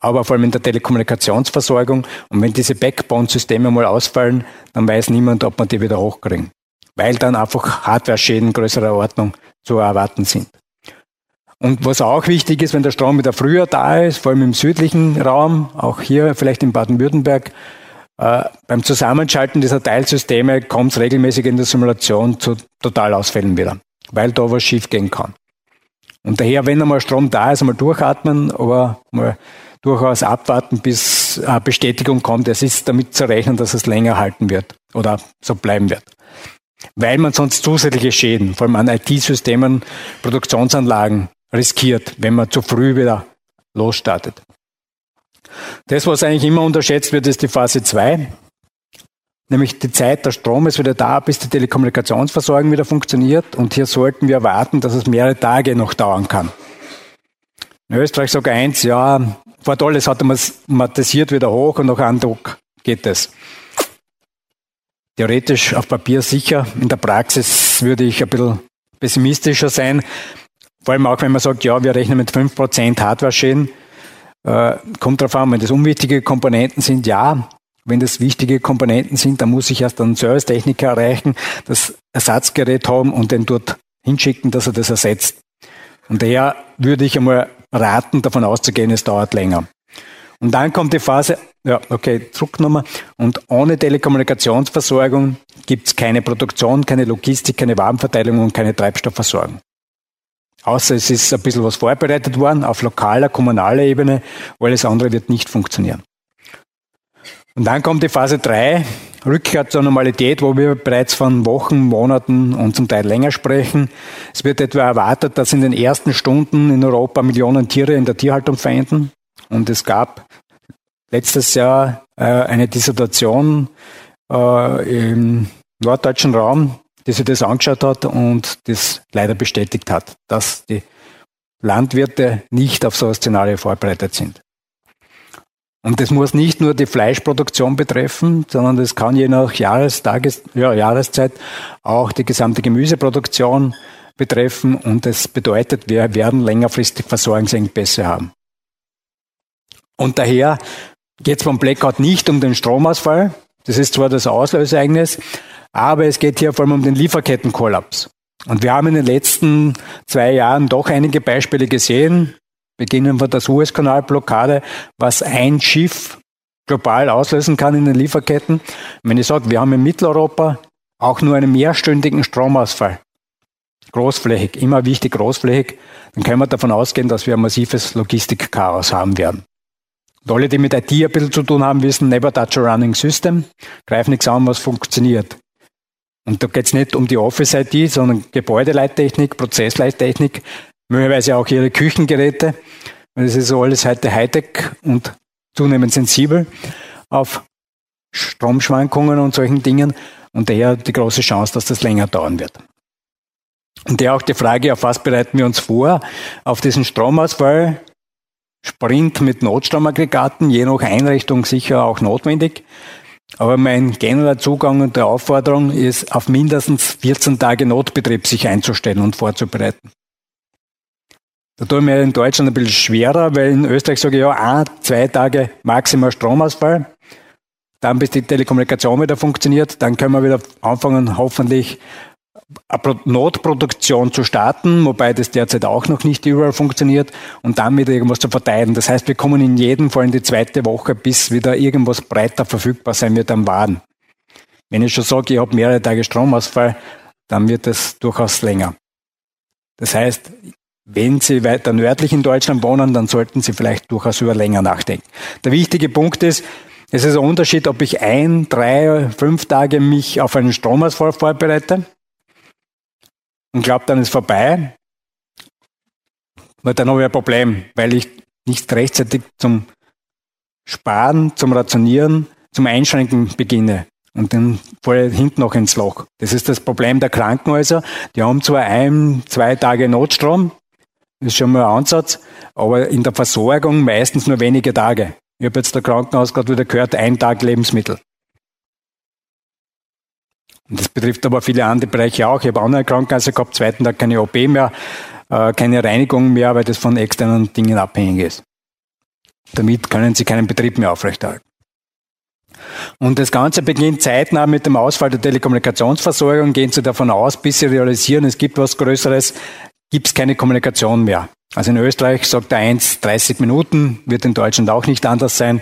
aber vor allem in der Telekommunikationsversorgung. Und wenn diese Backbone-Systeme mal ausfallen, dann weiß niemand, ob man die wieder hochkriegen, weil dann einfach Hardware-Schäden größerer Ordnung zu erwarten sind. Und was auch wichtig ist, wenn der Strom wieder früher da ist, vor allem im südlichen Raum, auch hier vielleicht in Baden-Württemberg, äh, beim Zusammenschalten dieser Teilsysteme kommt es regelmäßig in der Simulation zu Totalausfällen wieder, weil da was schiefgehen kann. Und daher, wenn einmal Strom da ist, einmal durchatmen, aber mal durchaus abwarten, bis eine Bestätigung kommt, es ist damit zu rechnen, dass es länger halten wird oder so bleiben wird weil man sonst zusätzliche Schäden, vor allem an IT-Systemen, Produktionsanlagen riskiert, wenn man zu früh wieder losstartet. Das, was eigentlich immer unterschätzt wird, ist die Phase 2, nämlich die Zeit, der Strom ist wieder da, bis die Telekommunikationsversorgung wieder funktioniert und hier sollten wir erwarten, dass es mehrere Tage noch dauern kann. In Österreich sogar eins, ja, fort alles automatisiert wieder hoch und nach Andruck geht es theoretisch auf Papier sicher. In der Praxis würde ich ein bisschen pessimistischer sein. Vor allem auch, wenn man sagt, ja, wir rechnen mit 5% Hardware-Schäden. Äh, kommt darauf an, wenn das unwichtige Komponenten sind, ja. Wenn das wichtige Komponenten sind, dann muss ich erst einen Servicetechniker erreichen, das Ersatzgerät haben und den dort hinschicken, dass er das ersetzt. Und daher würde ich einmal raten, davon auszugehen, es dauert länger. Und dann kommt die Phase, ja, okay, Drucknummer. Und ohne Telekommunikationsversorgung gibt es keine Produktion, keine Logistik, keine Warmverteilung und keine Treibstoffversorgung. Außer es ist ein bisschen was vorbereitet worden auf lokaler, kommunaler Ebene, alles andere wird nicht funktionieren. Und dann kommt die Phase 3, Rückkehr zur Normalität, wo wir bereits von Wochen, Monaten und zum Teil länger sprechen. Es wird etwa erwartet, dass in den ersten Stunden in Europa Millionen Tiere in der Tierhaltung verenden. Und es gab letztes Jahr äh, eine Dissertation äh, im norddeutschen Raum, die sich das angeschaut hat und das leider bestätigt hat, dass die Landwirte nicht auf so Szenario vorbereitet sind. Und das muss nicht nur die Fleischproduktion betreffen, sondern das kann je nach Jahrestages, ja, Jahreszeit auch die gesamte Gemüseproduktion betreffen. Und das bedeutet, wir werden längerfristig Versorgungsengpässe haben. Und daher geht es beim Blackout nicht um den Stromausfall. Das ist zwar das Auslöseereignis, aber es geht hier vor allem um den Lieferkettenkollaps. Und wir haben in den letzten zwei Jahren doch einige Beispiele gesehen, beginnen von der Suezkanalblockade, was ein Schiff global auslösen kann in den Lieferketten. Wenn ich sage, wir haben in Mitteleuropa auch nur einen mehrstündigen Stromausfall, großflächig, immer wichtig großflächig, dann können wir davon ausgehen, dass wir ein massives Logistikchaos haben werden. Alle, die mit IT ein bisschen zu tun haben, wissen, never touch a running system. Greif nichts an, was funktioniert. Und da geht es nicht um die Office-IT, sondern Gebäudeleittechnik, Prozessleittechnik, möglicherweise auch ihre Küchengeräte. Das ist alles heute Hightech und zunehmend sensibel auf Stromschwankungen und solchen Dingen. Und daher die große Chance, dass das länger dauern wird. Und daher auch die Frage, auf was bereiten wir uns vor? Auf diesen Stromausfall, Sprint mit Notstromaggregaten, je nach Einrichtung sicher auch notwendig. Aber mein genereller Zugang und der Aufforderung ist, auf mindestens 14 Tage Notbetrieb sich einzustellen und vorzubereiten. Da tue ich mir in Deutschland ein bisschen schwerer, weil in Österreich sage ich ja, ein, zwei Tage maximal Stromausfall. Dann, bis die Telekommunikation wieder funktioniert, dann können wir wieder anfangen, hoffentlich Notproduktion zu starten, wobei das derzeit auch noch nicht überall funktioniert, und dann wieder irgendwas zu verteilen. Das heißt, wir kommen in jedem Fall in die zweite Woche, bis wieder irgendwas breiter verfügbar sein wird am Waden. Wenn ich schon sage, ich habe mehrere Tage Stromausfall, dann wird es durchaus länger. Das heißt, wenn Sie weiter nördlich in Deutschland wohnen, dann sollten Sie vielleicht durchaus über länger nachdenken. Der wichtige Punkt ist, es ist ein Unterschied, ob ich ein, drei, fünf Tage mich auf einen Stromausfall vorbereite und glaube, dann ist vorbei. Weil dann habe ich ein Problem, weil ich nicht rechtzeitig zum Sparen, zum Rationieren, zum Einschränken beginne. Und dann falle ich hinten noch ins Loch. Das ist das Problem der Krankenhäuser. Die haben zwar ein, zwei Tage Notstrom, das ist schon mal ein Ansatz, aber in der Versorgung meistens nur wenige Tage. Ich habe jetzt der Krankenhaus gerade wieder gehört, ein Tag Lebensmittel. Das betrifft aber viele andere Bereiche auch. Ich habe andere Krankenhäuser gehabt, zweiten Tag keine OP mehr, äh, keine Reinigung mehr, weil das von externen Dingen abhängig ist. Damit können sie keinen Betrieb mehr aufrechterhalten. Und das Ganze beginnt zeitnah mit dem Ausfall der Telekommunikationsversorgung. Gehen Sie davon aus, bis Sie realisieren, es gibt was Größeres, gibt es keine Kommunikation mehr. Also in Österreich sagt der 1 30 Minuten, wird in Deutschland auch nicht anders sein.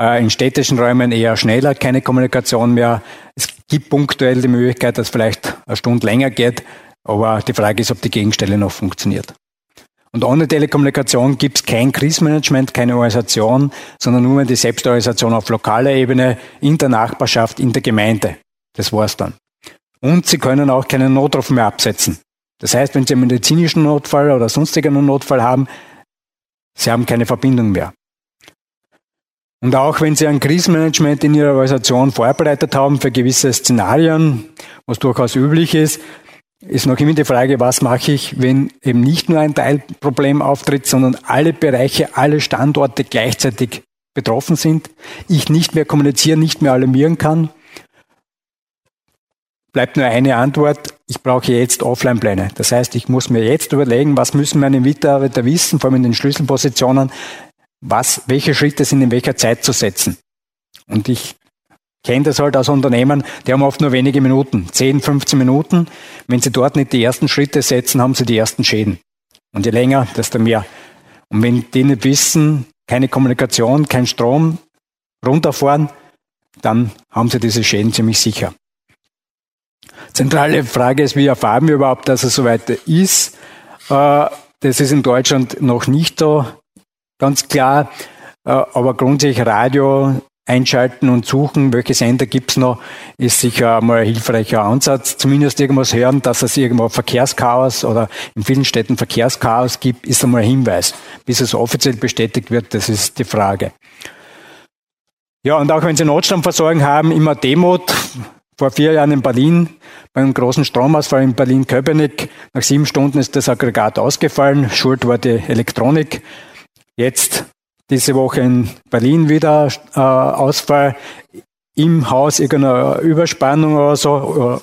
Äh, in städtischen Räumen eher schneller, keine Kommunikation mehr. Es gibt punktuell die Möglichkeit, dass vielleicht eine Stunde länger geht, aber die Frage ist, ob die Gegenstelle noch funktioniert. Und ohne Telekommunikation gibt es kein Krisenmanagement, keine Organisation, sondern nur die Selbstorganisation auf lokaler Ebene, in der Nachbarschaft, in der Gemeinde. Das war's dann. Und sie können auch keinen Notruf mehr absetzen. Das heißt, wenn Sie einen medizinischen Notfall oder sonstigen Notfall haben, Sie haben keine Verbindung mehr. Und auch wenn Sie ein Krisenmanagement in Ihrer Organisation vorbereitet haben für gewisse Szenarien, was durchaus üblich ist, ist noch immer die Frage, was mache ich, wenn eben nicht nur ein Teilproblem auftritt, sondern alle Bereiche, alle Standorte gleichzeitig betroffen sind, ich nicht mehr kommunizieren, nicht mehr alarmieren kann. Bleibt nur eine Antwort, ich brauche jetzt Offline-Pläne. Das heißt, ich muss mir jetzt überlegen, was müssen meine Mitarbeiter wissen, vor allem in den Schlüsselpositionen, was, welche Schritte sind in welcher Zeit zu setzen. Und ich kenne das halt aus Unternehmen, die haben oft nur wenige Minuten, 10, 15 Minuten. Wenn sie dort nicht die ersten Schritte setzen, haben sie die ersten Schäden. Und je länger, desto mehr. Und wenn die nicht wissen, keine Kommunikation, kein Strom, runterfahren, dann haben sie diese Schäden ziemlich sicher. Zentrale Frage ist, wie erfahren wir überhaupt, dass es soweit ist? Äh, das ist in Deutschland noch nicht so ganz klar, äh, aber grundsätzlich Radio einschalten und suchen, welche Sender gibt's noch, ist sicher mal ein hilfreicher Ansatz. Zumindest irgendwas hören, dass es irgendwo Verkehrschaos oder in vielen Städten Verkehrschaos gibt, ist einmal ein Hinweis. Bis es offiziell bestätigt wird, das ist die Frage. Ja, und auch wenn Sie Notstromversorgung haben, immer Demot. Vor vier Jahren in Berlin, beim großen Stromausfall in Berlin-Köpenick, nach sieben Stunden ist das Aggregat ausgefallen. Schuld war die Elektronik. Jetzt diese Woche in Berlin wieder äh, Ausfall im Haus, irgendeine Überspannung oder so.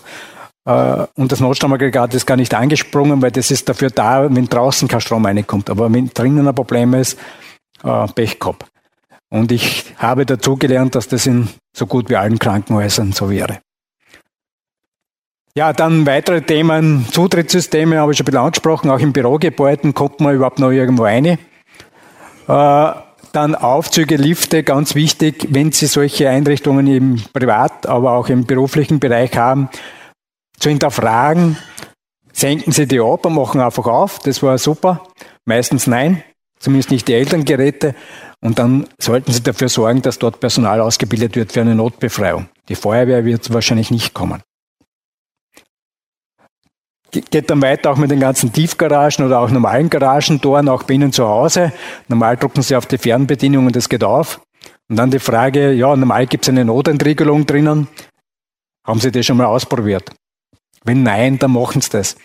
Äh, und das Notstromaggregat ist gar nicht angesprungen, weil das ist dafür da, wenn draußen kein Strom reinkommt. Aber wenn drinnen ein Problem ist, äh, Pech gehabt. Und ich habe dazu gelernt, dass das in so gut wie allen Krankenhäusern so wäre. Ja, dann weitere Themen, Zutrittssysteme habe ich schon ein bisschen angesprochen, auch in Bürogebäuden kommt man überhaupt noch irgendwo rein. Äh, dann Aufzüge, Lifte, ganz wichtig, wenn Sie solche Einrichtungen im Privat, aber auch im beruflichen Bereich haben, zu hinterfragen, senken Sie die ab und machen einfach auf, das war super. Meistens nein, zumindest nicht die Elterngeräte. Und dann sollten Sie dafür sorgen, dass dort Personal ausgebildet wird für eine Notbefreiung. Die Feuerwehr wird wahrscheinlich nicht kommen geht dann weiter auch mit den ganzen Tiefgaragen oder auch normalen Garagentoren, auch bei Ihnen zu Hause. Normal drucken Sie auf die Fernbedienung und das geht auf. Und dann die Frage, ja, normal gibt es eine Notentriegelung drinnen. Haben Sie das schon mal ausprobiert? Wenn nein, dann machen Sie das.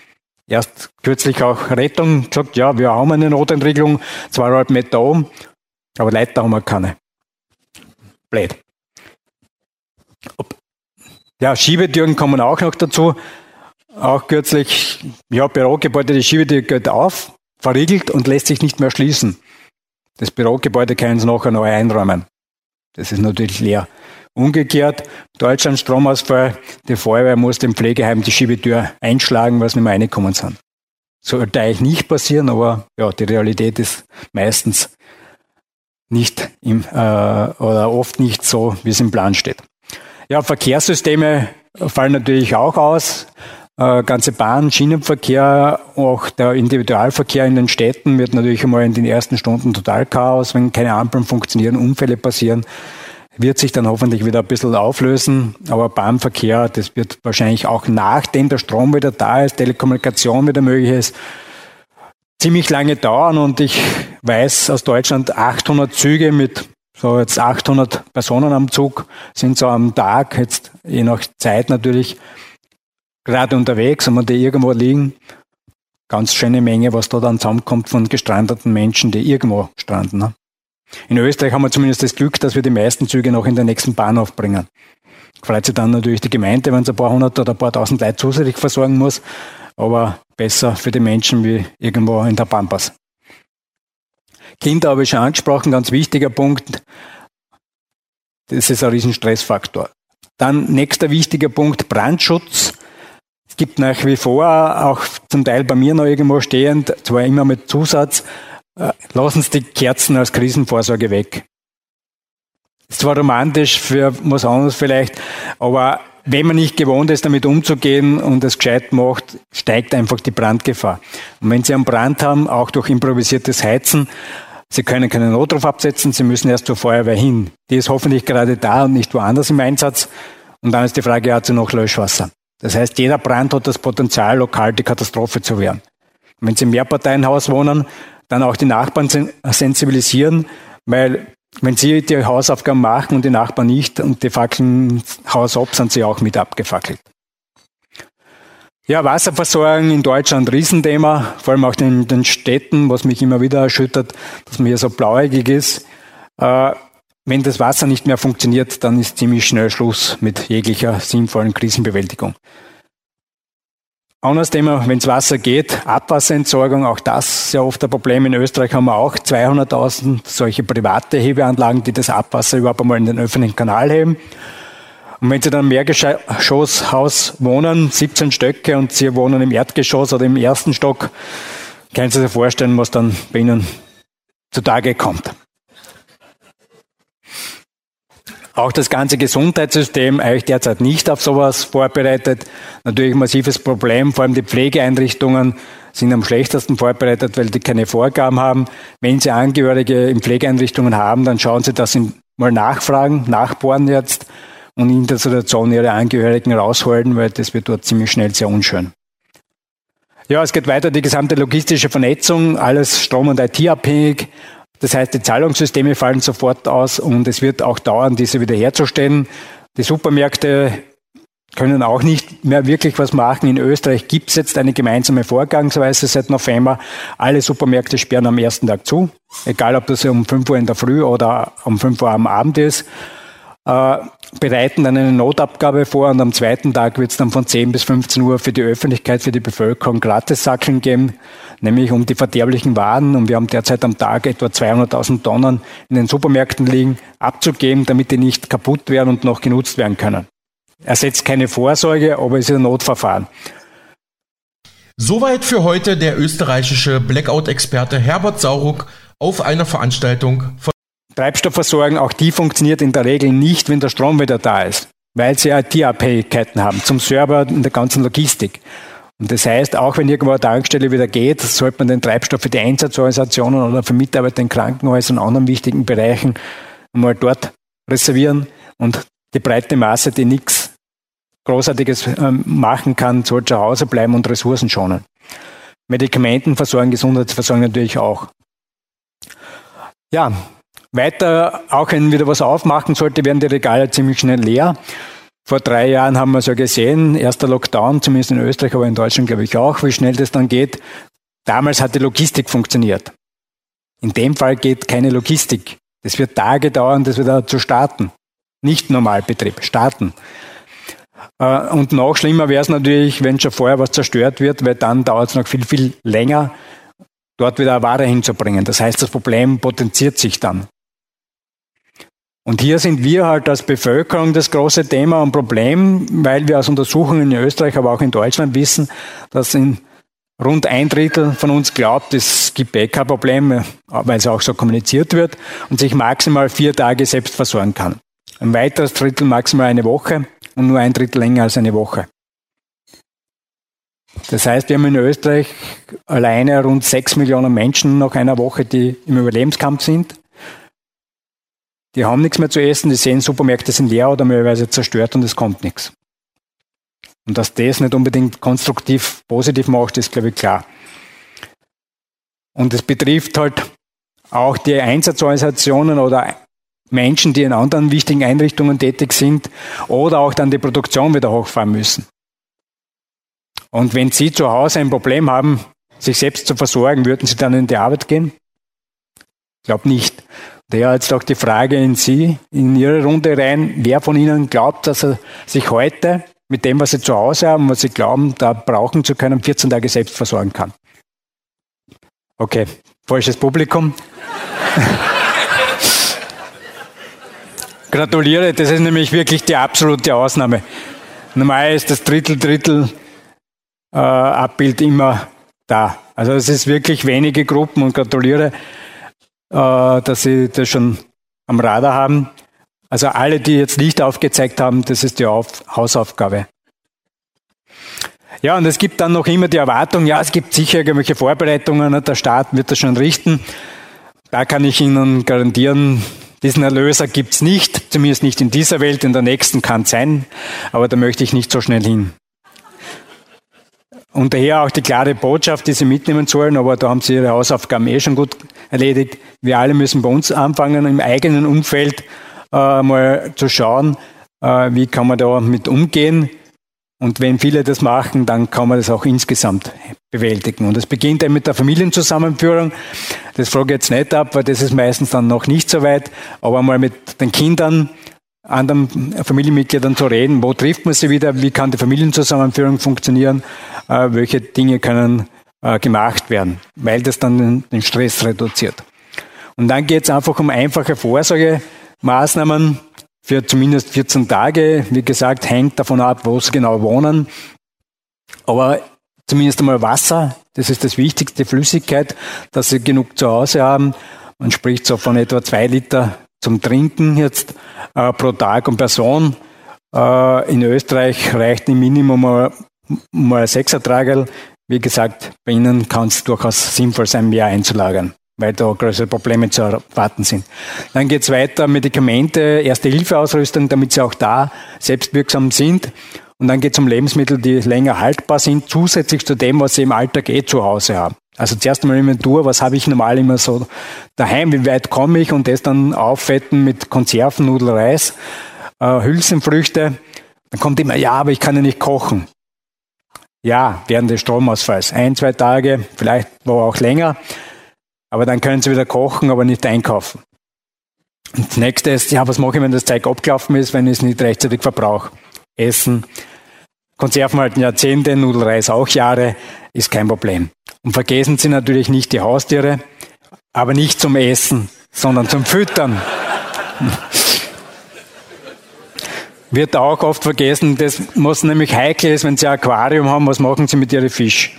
Erst kürzlich auch Rettung gesagt, ja, wir haben eine Notentriegelung, zweieinhalb Meter oben, aber Leiter haben wir keine. Blöd. Ja, Schiebetüren kommen auch noch dazu. Auch kürzlich, ja, Bürogebäude, die Schiebetür geht auf, verriegelt und lässt sich nicht mehr schließen. Das Bürogebäude können Sie nachher neu einräumen. Das ist natürlich leer. Umgekehrt, Deutschland Stromausfall, die Feuerwehr muss dem Pflegeheim die Schiebetür einschlagen, was nicht mehr reinkommen sind. Sollte eigentlich nicht passieren, aber ja, die Realität ist meistens nicht im, äh, oder oft nicht so, wie es im Plan steht. Ja, Verkehrssysteme fallen natürlich auch aus. Äh, ganze Bahn, Schienenverkehr, auch der Individualverkehr in den Städten wird natürlich einmal in den ersten Stunden total Chaos, wenn keine Ampeln funktionieren, Unfälle passieren. Wird sich dann hoffentlich wieder ein bisschen auflösen, aber Bahnverkehr, das wird wahrscheinlich auch nachdem der Strom wieder da ist, Telekommunikation wieder möglich ist, ziemlich lange dauern und ich weiß aus Deutschland 800 Züge mit so jetzt 800 Personen am Zug sind so am Tag, jetzt je nach Zeit natürlich, gerade unterwegs, wenn wir die irgendwo liegen. Ganz schöne Menge, was da dann zusammenkommt von gestrandeten Menschen, die irgendwo stranden. Ne? In Österreich haben wir zumindest das Glück, dass wir die meisten Züge noch in den nächsten Bahnhof bringen. Freut sich dann natürlich die Gemeinde, wenn es ein paar hundert oder ein paar tausend Leute zusätzlich versorgen muss, aber besser für die Menschen wie irgendwo in der Pampas. Kinder habe ich schon angesprochen, ganz wichtiger Punkt. Das ist ein Riesenstressfaktor. Dann nächster wichtiger Punkt, Brandschutz. Es gibt nach wie vor, auch zum Teil bei mir noch irgendwo stehend, zwar immer mit Zusatz, äh, lassen Sie die Kerzen als Krisenvorsorge weg. Ist zwar romantisch für was anderes vielleicht, aber wenn man nicht gewohnt ist, damit umzugehen und es gescheit macht, steigt einfach die Brandgefahr. Und wenn Sie einen Brand haben, auch durch improvisiertes Heizen, Sie können keinen Notruf absetzen, Sie müssen erst zur Feuerwehr hin. Die ist hoffentlich gerade da und nicht woanders im Einsatz. Und dann ist die Frage, hat sie noch Löschwasser? Das heißt, jeder Brand hat das Potenzial, lokal die Katastrophe zu werden. Wenn Sie im Mehrparteienhaus wohnen, dann auch die Nachbarn sensibilisieren, weil wenn Sie die Hausaufgaben machen und die Nachbarn nicht und die fackeln Haus ab, sind sie auch mit abgefackelt. Ja, Wasserversorgung in Deutschland Riesenthema, vor allem auch in den Städten, was mich immer wieder erschüttert, dass man hier so blauäugig ist. Äh, wenn das Wasser nicht mehr funktioniert, dann ist ziemlich schnell Schluss mit jeglicher sinnvollen Krisenbewältigung. Anderes Thema, wenn es Wasser geht, Abwasserentsorgung, auch das sehr oft ein Problem. In Österreich haben wir auch 200.000 solche private Hebeanlagen, die das Abwasser überhaupt einmal in den öffentlichen Kanal heben. Und wenn Sie dann im Mehrgeschosshaus wohnen, 17 Stöcke und Sie wohnen im Erdgeschoss oder im ersten Stock, können Sie sich vorstellen, was dann bei Ihnen zutage kommt. Auch das ganze Gesundheitssystem eigentlich derzeit nicht auf sowas vorbereitet. Natürlich ein massives Problem, vor allem die Pflegeeinrichtungen sind am schlechtesten vorbereitet, weil die keine Vorgaben haben. Wenn Sie Angehörige in Pflegeeinrichtungen haben, dann schauen Sie, dass Sie mal nachfragen, nachbohren jetzt und in der Situation Ihre Angehörigen rausholen, weil das wird dort ziemlich schnell sehr unschön. Ja, es geht weiter die gesamte logistische Vernetzung, alles Strom- und IT-abhängig. Das heißt, die Zahlungssysteme fallen sofort aus und es wird auch dauern, diese wiederherzustellen. Die Supermärkte können auch nicht mehr wirklich was machen. In Österreich gibt es jetzt eine gemeinsame Vorgangsweise seit November. Alle Supermärkte sperren am ersten Tag zu, egal ob das um 5 Uhr in der Früh oder um 5 Uhr am Abend ist. Äh, bereiten dann eine Notabgabe vor und am zweiten Tag wird es dann von 10 bis 15 Uhr für die Öffentlichkeit, für die Bevölkerung Gratissackeln geben nämlich um die verderblichen Waren, und wir haben derzeit am Tag etwa 200.000 Tonnen in den Supermärkten liegen, abzugeben, damit die nicht kaputt werden und noch genutzt werden können. Ersetzt keine Vorsorge, aber es ist ein Notverfahren. Soweit für heute der österreichische Blackout-Experte Herbert Sauruck auf einer Veranstaltung von Treibstoffversorgung, auch die funktioniert in der Regel nicht, wenn der Strom wieder da ist, weil sie IT-Abhängigkeiten haben zum Server in der ganzen Logistik. Und das heißt, auch wenn irgendwo eine Tankstelle wieder geht, sollte man den Treibstoff für die Einsatzorganisationen oder für Mitarbeiter in Krankenhäusern und anderen wichtigen Bereichen mal dort reservieren. Und die breite Masse, die nichts Großartiges ähm, machen kann, sollte zu Hause bleiben und Ressourcen schonen. Medikamenten versorgen, Gesundheitsversorgung natürlich auch. Ja, weiter, auch wenn wieder was aufmachen sollte, werden die Regale ziemlich schnell leer. Vor drei Jahren haben wir es ja gesehen, erster Lockdown, zumindest in Österreich, aber in Deutschland glaube ich auch, wie schnell das dann geht. Damals hat die Logistik funktioniert. In dem Fall geht keine Logistik. Das wird Tage dauern, das wieder zu starten. Nicht Normalbetrieb, starten. Äh, und noch schlimmer wäre es natürlich, wenn schon vorher was zerstört wird, weil dann dauert es noch viel, viel länger. dort wieder Ware hinzubringen. Das heißt, das Problem potenziert sich dann. Und hier sind wir halt als Bevölkerung das große Thema und Problem, weil wir aus Untersuchungen in Österreich, aber auch in Deutschland wissen, dass in rund ein Drittel von uns glaubt, es gibt eh kein Problem, weil es auch so kommuniziert wird und sich maximal vier Tage selbst versorgen kann. Ein weiteres Drittel maximal eine Woche und nur ein Drittel länger als eine Woche. Das heißt, wir haben in Österreich alleine rund sechs Millionen Menschen nach einer Woche, die im Überlebenskampf sind. Die haben nichts mehr zu essen, die sehen, Supermärkte sind leer oder möglicherweise zerstört und es kommt nichts. Und dass das nicht unbedingt konstruktiv positiv macht, ist, glaube ich, klar. Und es betrifft halt auch die Einsatzorganisationen oder Menschen, die in anderen wichtigen Einrichtungen tätig sind oder auch dann die Produktion wieder hochfahren müssen. Und wenn Sie zu Hause ein Problem haben, sich selbst zu versorgen, würden Sie dann in die Arbeit gehen? Ich glaube nicht. Daher jetzt auch die Frage in Sie, in Ihre Runde rein, wer von Ihnen glaubt, dass er sich heute mit dem, was Sie zu Hause haben, was Sie glauben, da brauchen zu können, 14 Tage selbst versorgen kann? Okay, falsches Publikum. Gratuliere, das ist nämlich wirklich die absolute Ausnahme. Normal ist das Drittel, Drittel äh, Abbild immer da. Also es ist wirklich wenige Gruppen und gratuliere, dass Sie das schon am Radar haben. Also alle, die jetzt nicht aufgezeigt haben, das ist die Auf Hausaufgabe. Ja, und es gibt dann noch immer die Erwartung, ja, es gibt sicher irgendwelche Vorbereitungen, der Staat wird das schon richten. Da kann ich Ihnen garantieren, diesen Erlöser gibt's nicht, zumindest nicht in dieser Welt, in der nächsten kann es sein, aber da möchte ich nicht so schnell hin. Und daher auch die klare Botschaft, die Sie mitnehmen sollen, aber da haben Sie Ihre Hausaufgaben eh schon gut erledigt. Wir alle müssen bei uns anfangen, im eigenen Umfeld äh, mal zu schauen, äh, wie kann man da mit umgehen. Und wenn viele das machen, dann kann man das auch insgesamt bewältigen. Und es beginnt eben mit der Familienzusammenführung. Das frage ich jetzt nicht ab, weil das ist meistens dann noch nicht so weit. Aber mal mit den Kindern anderen Familienmitgliedern zu reden. Wo trifft man sie wieder? Wie kann die Familienzusammenführung funktionieren? Äh, welche Dinge können äh, gemacht werden? Weil das dann den Stress reduziert. Und dann geht es einfach um einfache Vorsorgemaßnahmen für zumindest 14 Tage. Wie gesagt, hängt davon ab, wo sie genau wohnen. Aber zumindest einmal Wasser, das ist das Wichtigste, Flüssigkeit, dass sie genug zu Hause haben. Man spricht so von etwa zwei Liter zum Trinken jetzt äh, pro Tag und Person. Äh, in Österreich reicht im Minimum mal, mal sechs Ertragel. Wie gesagt, bei Ihnen kann es durchaus sinnvoll sein, mehr einzulagern, weil da größere Probleme zu erwarten sind. Dann geht es weiter, Medikamente, Erste-Hilfe-Ausrüstung, damit sie auch da selbstwirksam sind. Und dann geht es um Lebensmittel, die länger haltbar sind, zusätzlich zu dem, was sie im Alltag eh zu Hause haben. Also zuerst einmal Inventur, was habe ich normal immer so daheim, wie weit komme ich und das dann auffetten mit Konserven, Nudel, Reis, äh, Hülsenfrüchte. Dann kommt immer, ja, aber ich kann ja nicht kochen. Ja, während des Stromausfalls. Ein, zwei Tage, vielleicht war auch länger. Aber dann können Sie wieder kochen, aber nicht einkaufen. Und das nächste ist, ja, was mache ich, wenn das Zeug abgelaufen ist, wenn ich es nicht rechtzeitig verbrauche? Essen. Konserven halten Jahrzehnte, Nudelreis auch Jahre, ist kein Problem. Und vergessen Sie natürlich nicht die Haustiere, aber nicht zum Essen, sondern zum Füttern. Wird auch oft vergessen, das was nämlich heikel ist, wenn Sie ein Aquarium haben, was machen Sie mit Ihren Fisch?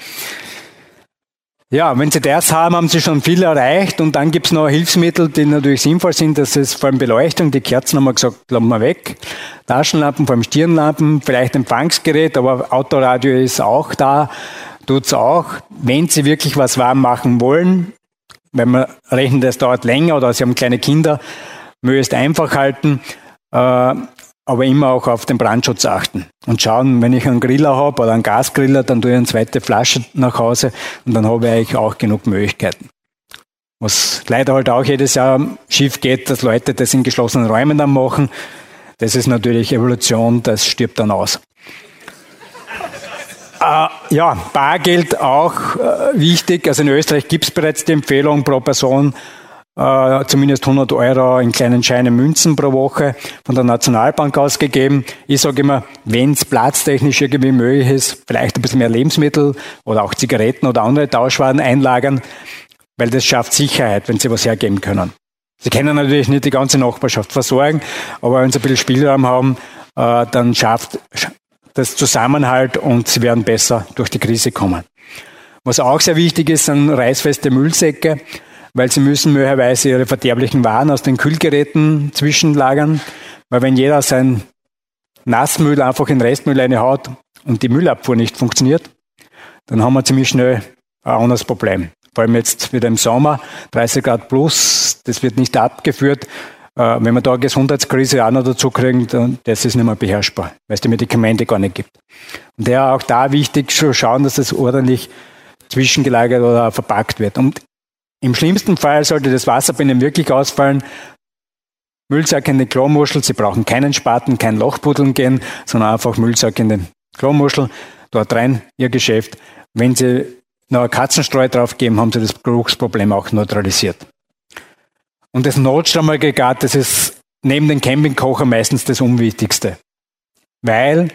Ja, wenn Sie das haben, haben Sie schon viel erreicht und dann gibt es noch Hilfsmittel, die natürlich sinnvoll sind. Das ist vor allem Beleuchtung. Die Kerzen haben wir gesagt, lassen wir weg. Taschenlampen, vor allem Stirnlampen, vielleicht Empfangsgerät, aber Autoradio ist auch da tut's auch. Wenn Sie wirklich was warm machen wollen, wenn man rechnet, es dauert länger oder Sie haben kleine Kinder, möglichst einfach halten, äh, aber immer auch auf den Brandschutz achten und schauen, wenn ich einen Griller habe oder einen Gasgriller, dann tue ich eine zweite Flasche nach Hause und dann habe ich eigentlich auch genug Möglichkeiten. Was leider halt auch jedes Jahr schief geht, dass Leute das in geschlossenen Räumen dann machen. Das ist natürlich Evolution, das stirbt dann aus. Äh, ja, Bargeld auch äh, wichtig. Also in Österreich gibt es bereits die Empfehlung pro Person äh, zumindest 100 Euro in kleinen Scheinen Münzen pro Woche von der Nationalbank ausgegeben. Ich sage immer, wenn es platztechnisch irgendwie möglich ist, vielleicht ein bisschen mehr Lebensmittel oder auch Zigaretten oder andere Tauschwaren einlagern. weil das schafft Sicherheit, wenn sie was hergeben können. Sie können natürlich nicht die ganze Nachbarschaft versorgen, aber wenn sie ein bisschen Spielraum haben, äh, dann schafft das Zusammenhalt und sie werden besser durch die Krise kommen. Was auch sehr wichtig ist, sind reißfeste Müllsäcke, weil sie müssen möglicherweise ihre verderblichen Waren aus den Kühlgeräten zwischenlagern, weil wenn jeder sein Nassmüll einfach in Restmüll reinhaut und die Müllabfuhr nicht funktioniert, dann haben wir ziemlich schnell ein anderes Problem. Vor allem jetzt wieder im Sommer, 30 Grad plus, das wird nicht abgeführt. Äh, wenn wir da eine Gesundheitskrise auch noch dazu kriegen, dann das ist nicht mehr beherrschbar, weil es die Medikamente gar nicht gibt. Und daher auch da wichtig zu schauen, dass das ordentlich zwischengelagert oder verpackt wird. Und im schlimmsten Fall sollte das Wasser bei Ihnen wirklich ausfallen, Müllsack in den Klomuschel, Sie brauchen keinen Spaten, kein Lochbuddeln gehen, sondern einfach Müllsack in den Klomuschel, dort rein, Ihr Geschäft. Wenn Sie noch Katzenstreu draufgeben, haben Sie das Geruchsproblem auch neutralisiert. Und das Notstromaggregat, das ist neben den Campingkocher meistens das Unwichtigste. Weil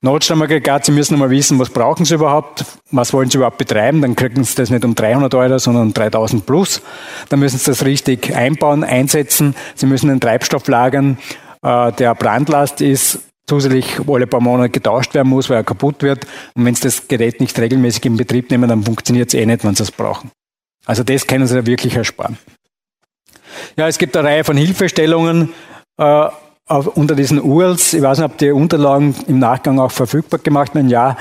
Notstromaggregat, Sie müssen einmal wissen, was brauchen Sie überhaupt, was wollen Sie überhaupt betreiben, dann kriegen Sie das nicht um 300 Euro, sondern um 3000 plus. Dann müssen Sie das richtig einbauen, einsetzen. Sie müssen den Treibstoff lagern, äh, der Brandlast ist, zusätzlich alle paar Monate getauscht werden muss, weil er kaputt wird. Und wenn Sie das Gerät nicht regelmäßig in Betrieb nehmen, dann funktioniert es eh nicht, wenn Sie es brauchen. Also das können Sie da wirklich ersparen. Ja, es gibt eine Reihe von Hilfestellungen äh, unter diesen URLs. Ich weiß nicht, ob die Unterlagen im Nachgang auch verfügbar gemacht werden. Ja,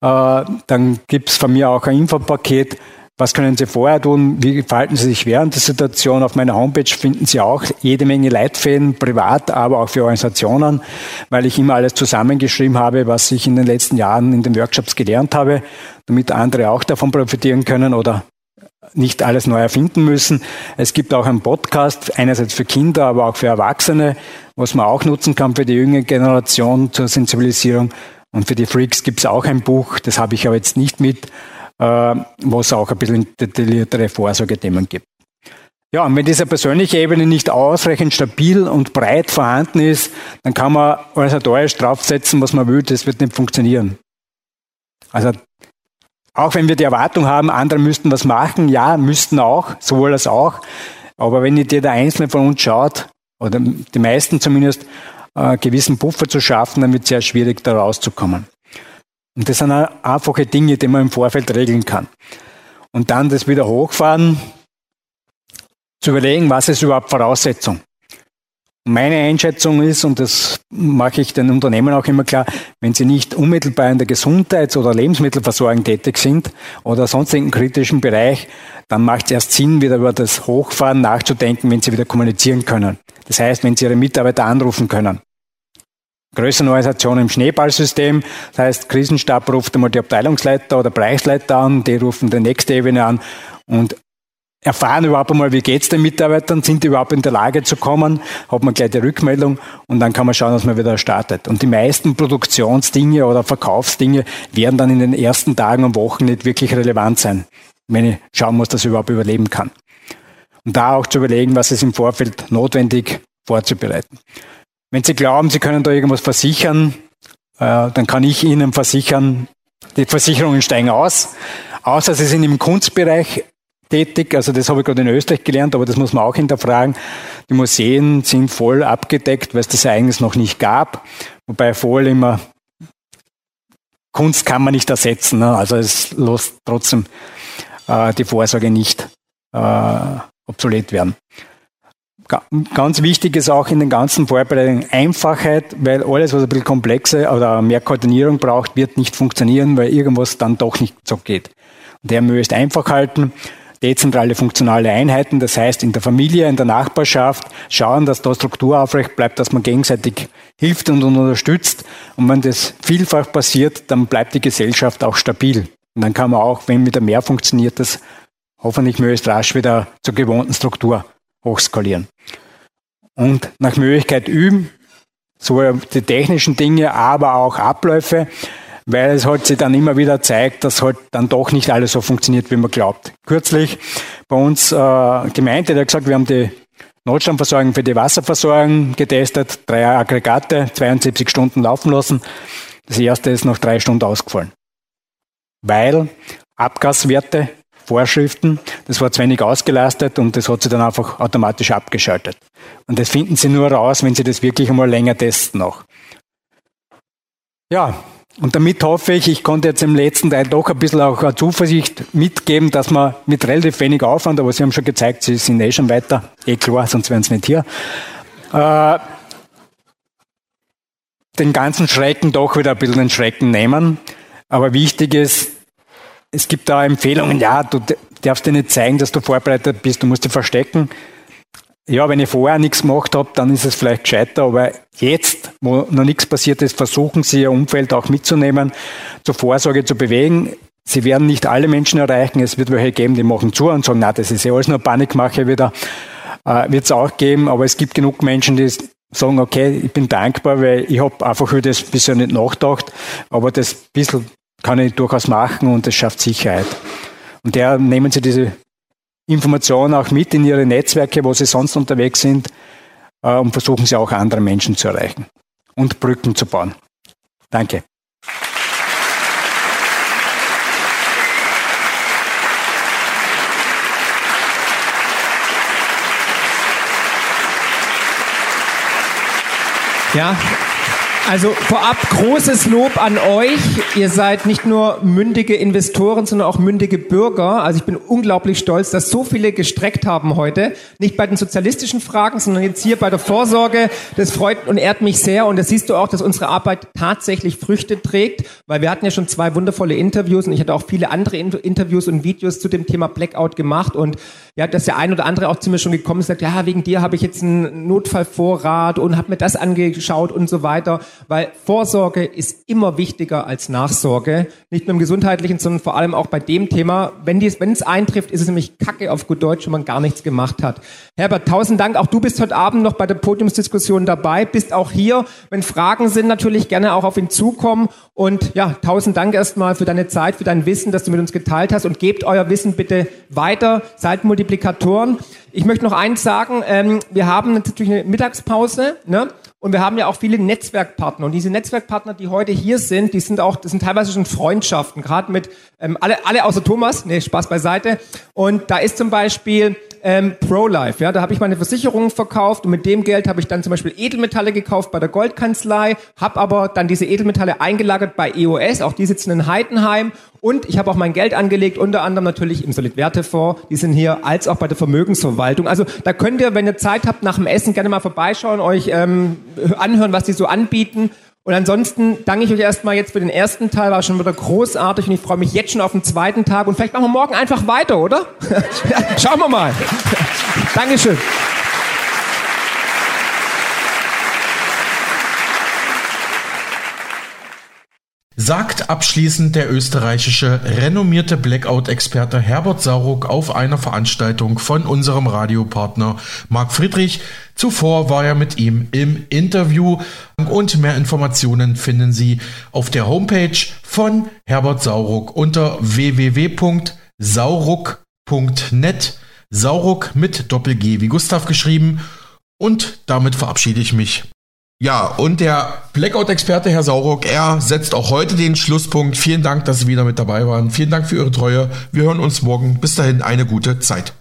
äh, dann gibt es von mir auch ein Infopaket. Was können Sie vorher tun? Wie verhalten Sie sich während der Situation? Auf meiner Homepage finden Sie auch jede Menge Leitfäden, privat, aber auch für Organisationen, weil ich immer alles zusammengeschrieben habe, was ich in den letzten Jahren in den Workshops gelernt habe, damit andere auch davon profitieren können oder nicht alles neu erfinden müssen. Es gibt auch einen Podcast, einerseits für Kinder, aber auch für Erwachsene, was man auch nutzen kann für die jüngere Generation zur Sensibilisierung. Und für die Freaks gibt es auch ein Buch, das habe ich aber jetzt nicht mit, äh, wo es auch ein bisschen detailliertere Vorsorgethemen gibt. Ja, und wenn diese persönliche Ebene nicht ausreichend stabil und breit vorhanden ist, dann kann man organisatorisch draufsetzen, was man will, das wird nicht funktionieren. Also auch wenn wir die Erwartung haben, andere müssten was machen, ja, müssten auch, sowohl als auch. Aber wenn jeder Einzelne von uns schaut, oder die meisten zumindest, äh, gewissen Puffer zu schaffen, dann wird es sehr schwierig, da rauszukommen. Und das sind einfache Dinge, die man im Vorfeld regeln kann. Und dann das wieder hochfahren, zu überlegen, was ist überhaupt Voraussetzung. Meine Einschätzung ist, und das mache ich den Unternehmen auch immer klar, wenn sie nicht unmittelbar in der Gesundheits- oder Lebensmittelversorgung tätig sind oder sonst in einem kritischen Bereich, dann macht es erst Sinn, wieder über das Hochfahren nachzudenken, wenn sie wieder kommunizieren können. Das heißt, wenn sie ihre Mitarbeiter anrufen können. Größere Organisation im Schneeballsystem, das heißt, Krisenstab ruft einmal die Abteilungsleiter oder Bereichsleiter an, die rufen die nächste Ebene an und erfahren überhaupt einmal, wie geht's den Mitarbeitern, sind die überhaupt in der Lage zu kommen, hat man gleich die Rückmeldung und dann kann man schauen, dass man wieder startet. Und die meisten Produktionsdinge oder Verkaufsdinge werden dann in den ersten Tagen und Wochen nicht wirklich relevant sein, wenn ich schauen muss, dass ich überhaupt überleben kann. Und da auch zu überlegen, was ist im Vorfeld notwendig vorzubereiten. Wenn Sie glauben, Sie können da irgendwas versichern, äh, dann kann ich Ihnen versichern, die Versicherungen steigen aus. Außer Sie sind im Kunstbereich tätig. Also das habe ich gerade in Österreich gelernt, aber das muss man auch hinterfragen. Die Museen sind voll abgedeckt, weil es das eigentlich noch nicht gab. Wobei voll immer Kunst kann man nicht ersetzen. Ne? Also es lässt trotzdem äh, die Vorsorge nicht äh, obsolet werden. Ganz wichtig ist auch in den ganzen Vorbereitungen Einfachheit, weil alles, was ein bisschen komplexer oder mehr Koordinierung braucht, wird nicht funktionieren, weil irgendwas dann doch nicht so geht. Der möchte einfach halten dezentrale funktionale Einheiten, das heißt in der Familie, in der Nachbarschaft, schauen, dass da Struktur aufrecht bleibt, dass man gegenseitig hilft und unterstützt. Und wenn das vielfach passiert, dann bleibt die Gesellschaft auch stabil. Und dann kann man auch, wenn wieder mehr funktioniert, das hoffentlich möglichst rasch wieder zur gewohnten Struktur hochskalieren. Und nach Möglichkeit üben, sowohl die technischen Dinge, aber auch Abläufe weil es halt sich dann immer wieder zeigt, dass halt dann doch nicht alles so funktioniert, wie man glaubt. Kürzlich bei uns äh, Gemeinde, der hat gesagt, wir haben die Notstromversorgung für die Wasserversorgung getestet, drei Aggregate, 72 Stunden laufen lassen. Das erste ist nach drei Stunden ausgefallen. Weil Abgaswerte Vorschriften. Das war zu wenig ausgelastet und das hat sich dann einfach automatisch abgeschaltet. Und das finden Sie nur raus, wenn Sie das wirklich einmal länger testen noch. Ja, und damit hoffe ich, ich konnte jetzt im letzten Teil doch ein bisschen auch eine Zuversicht mitgeben, dass man mit relativ wenig Aufwand, aber Sie haben schon gezeigt, Sie sind eh schon weiter, eh klar, sonst wären Sie nicht hier, äh, den ganzen Schrecken doch wieder ein bisschen den Schrecken nehmen. Aber wichtig ist, es gibt da Empfehlungen, ja, du darfst dir nicht zeigen, dass du vorbereitet bist, du musst dich verstecken. Ja, wenn ich vorher nichts gemacht habe, dann ist es vielleicht gescheiter, aber jetzt, wo noch nichts passiert ist, versuchen Sie Ihr Umfeld auch mitzunehmen, zur Vorsorge zu bewegen. Sie werden nicht alle Menschen erreichen. Es wird welche geben, die machen zu und sagen, na, das ist ja alles nur Panikmache wieder. Äh, wird es auch geben, aber es gibt genug Menschen, die sagen, okay, ich bin dankbar, weil ich habe einfach über das bisher nicht nachgedacht, aber das bisschen kann ich durchaus machen und das schafft Sicherheit. Und der nehmen Sie diese Informationen auch mit in ihre Netzwerke, wo sie sonst unterwegs sind, äh, und versuchen sie auch andere Menschen zu erreichen und Brücken zu bauen. Danke. Ja, also vorab großes Lob an euch. Ihr seid nicht nur mündige Investoren, sondern auch mündige Bürger. Also ich bin unglaublich stolz, dass so viele gestreckt haben heute. Nicht bei den sozialistischen Fragen, sondern jetzt hier bei der Vorsorge. Das freut und ehrt mich sehr. Und das siehst du auch, dass unsere Arbeit tatsächlich Früchte trägt, weil wir hatten ja schon zwei wundervolle Interviews und ich hatte auch viele andere Interviews und Videos zu dem Thema Blackout gemacht. Und ja, dass der ein oder andere auch zu mir schon gekommen ist, sagt, ja, wegen dir habe ich jetzt einen Notfallvorrat und habe mir das angeschaut und so weiter weil Vorsorge ist immer wichtiger als Nachsorge. Nicht nur im gesundheitlichen, sondern vor allem auch bei dem Thema. Wenn, dies, wenn es eintrifft, ist es nämlich Kacke auf gut Deutsch, wenn man gar nichts gemacht hat. Herbert, tausend Dank. Auch du bist heute Abend noch bei der Podiumsdiskussion dabei, bist auch hier. Wenn Fragen sind, natürlich gerne auch auf ihn zukommen. Und ja, tausend Dank erstmal für deine Zeit, für dein Wissen, das du mit uns geteilt hast und gebt euer Wissen bitte weiter. Seid Multiplikatoren. Ich möchte noch eins sagen. Ähm, wir haben natürlich eine Mittagspause. Ne? Und wir haben ja auch viele Netzwerkpartner. Und diese Netzwerkpartner, die heute hier sind, die sind auch, das sind teilweise schon Freundschaften, gerade mit ähm, alle, alle außer Thomas. Nee, Spaß beiseite. Und da ist zum Beispiel ähm, ProLife. Ja, da habe ich meine Versicherung verkauft und mit dem Geld habe ich dann zum Beispiel Edelmetalle gekauft bei der Goldkanzlei, habe aber dann diese Edelmetalle eingelagert bei EOS, auch die sitzen in Heidenheim und ich habe auch mein Geld angelegt, unter anderem natürlich im Solidwertefonds, die sind hier, als auch bei der Vermögensverwaltung. Also da könnt ihr, wenn ihr Zeit habt, nach dem Essen gerne mal vorbeischauen, euch ähm, anhören, was die so anbieten und ansonsten danke ich euch erstmal jetzt für den ersten Teil, war schon wieder großartig und ich freue mich jetzt schon auf den zweiten Tag und vielleicht machen wir morgen einfach weiter, oder? Schauen wir mal. Dankeschön. Sagt abschließend der österreichische renommierte Blackout-Experte Herbert Sauruck auf einer Veranstaltung von unserem Radiopartner Marc Friedrich. Zuvor war er mit ihm im Interview und mehr Informationen finden Sie auf der Homepage von Herbert Sauruck unter www.sauruck.net. Sauruck mit Doppel-G wie Gustav geschrieben. Und damit verabschiede ich mich. Ja, und der Blackout-Experte Herr Sauruck, er setzt auch heute den Schlusspunkt. Vielen Dank, dass Sie wieder mit dabei waren. Vielen Dank für Ihre Treue. Wir hören uns morgen. Bis dahin eine gute Zeit.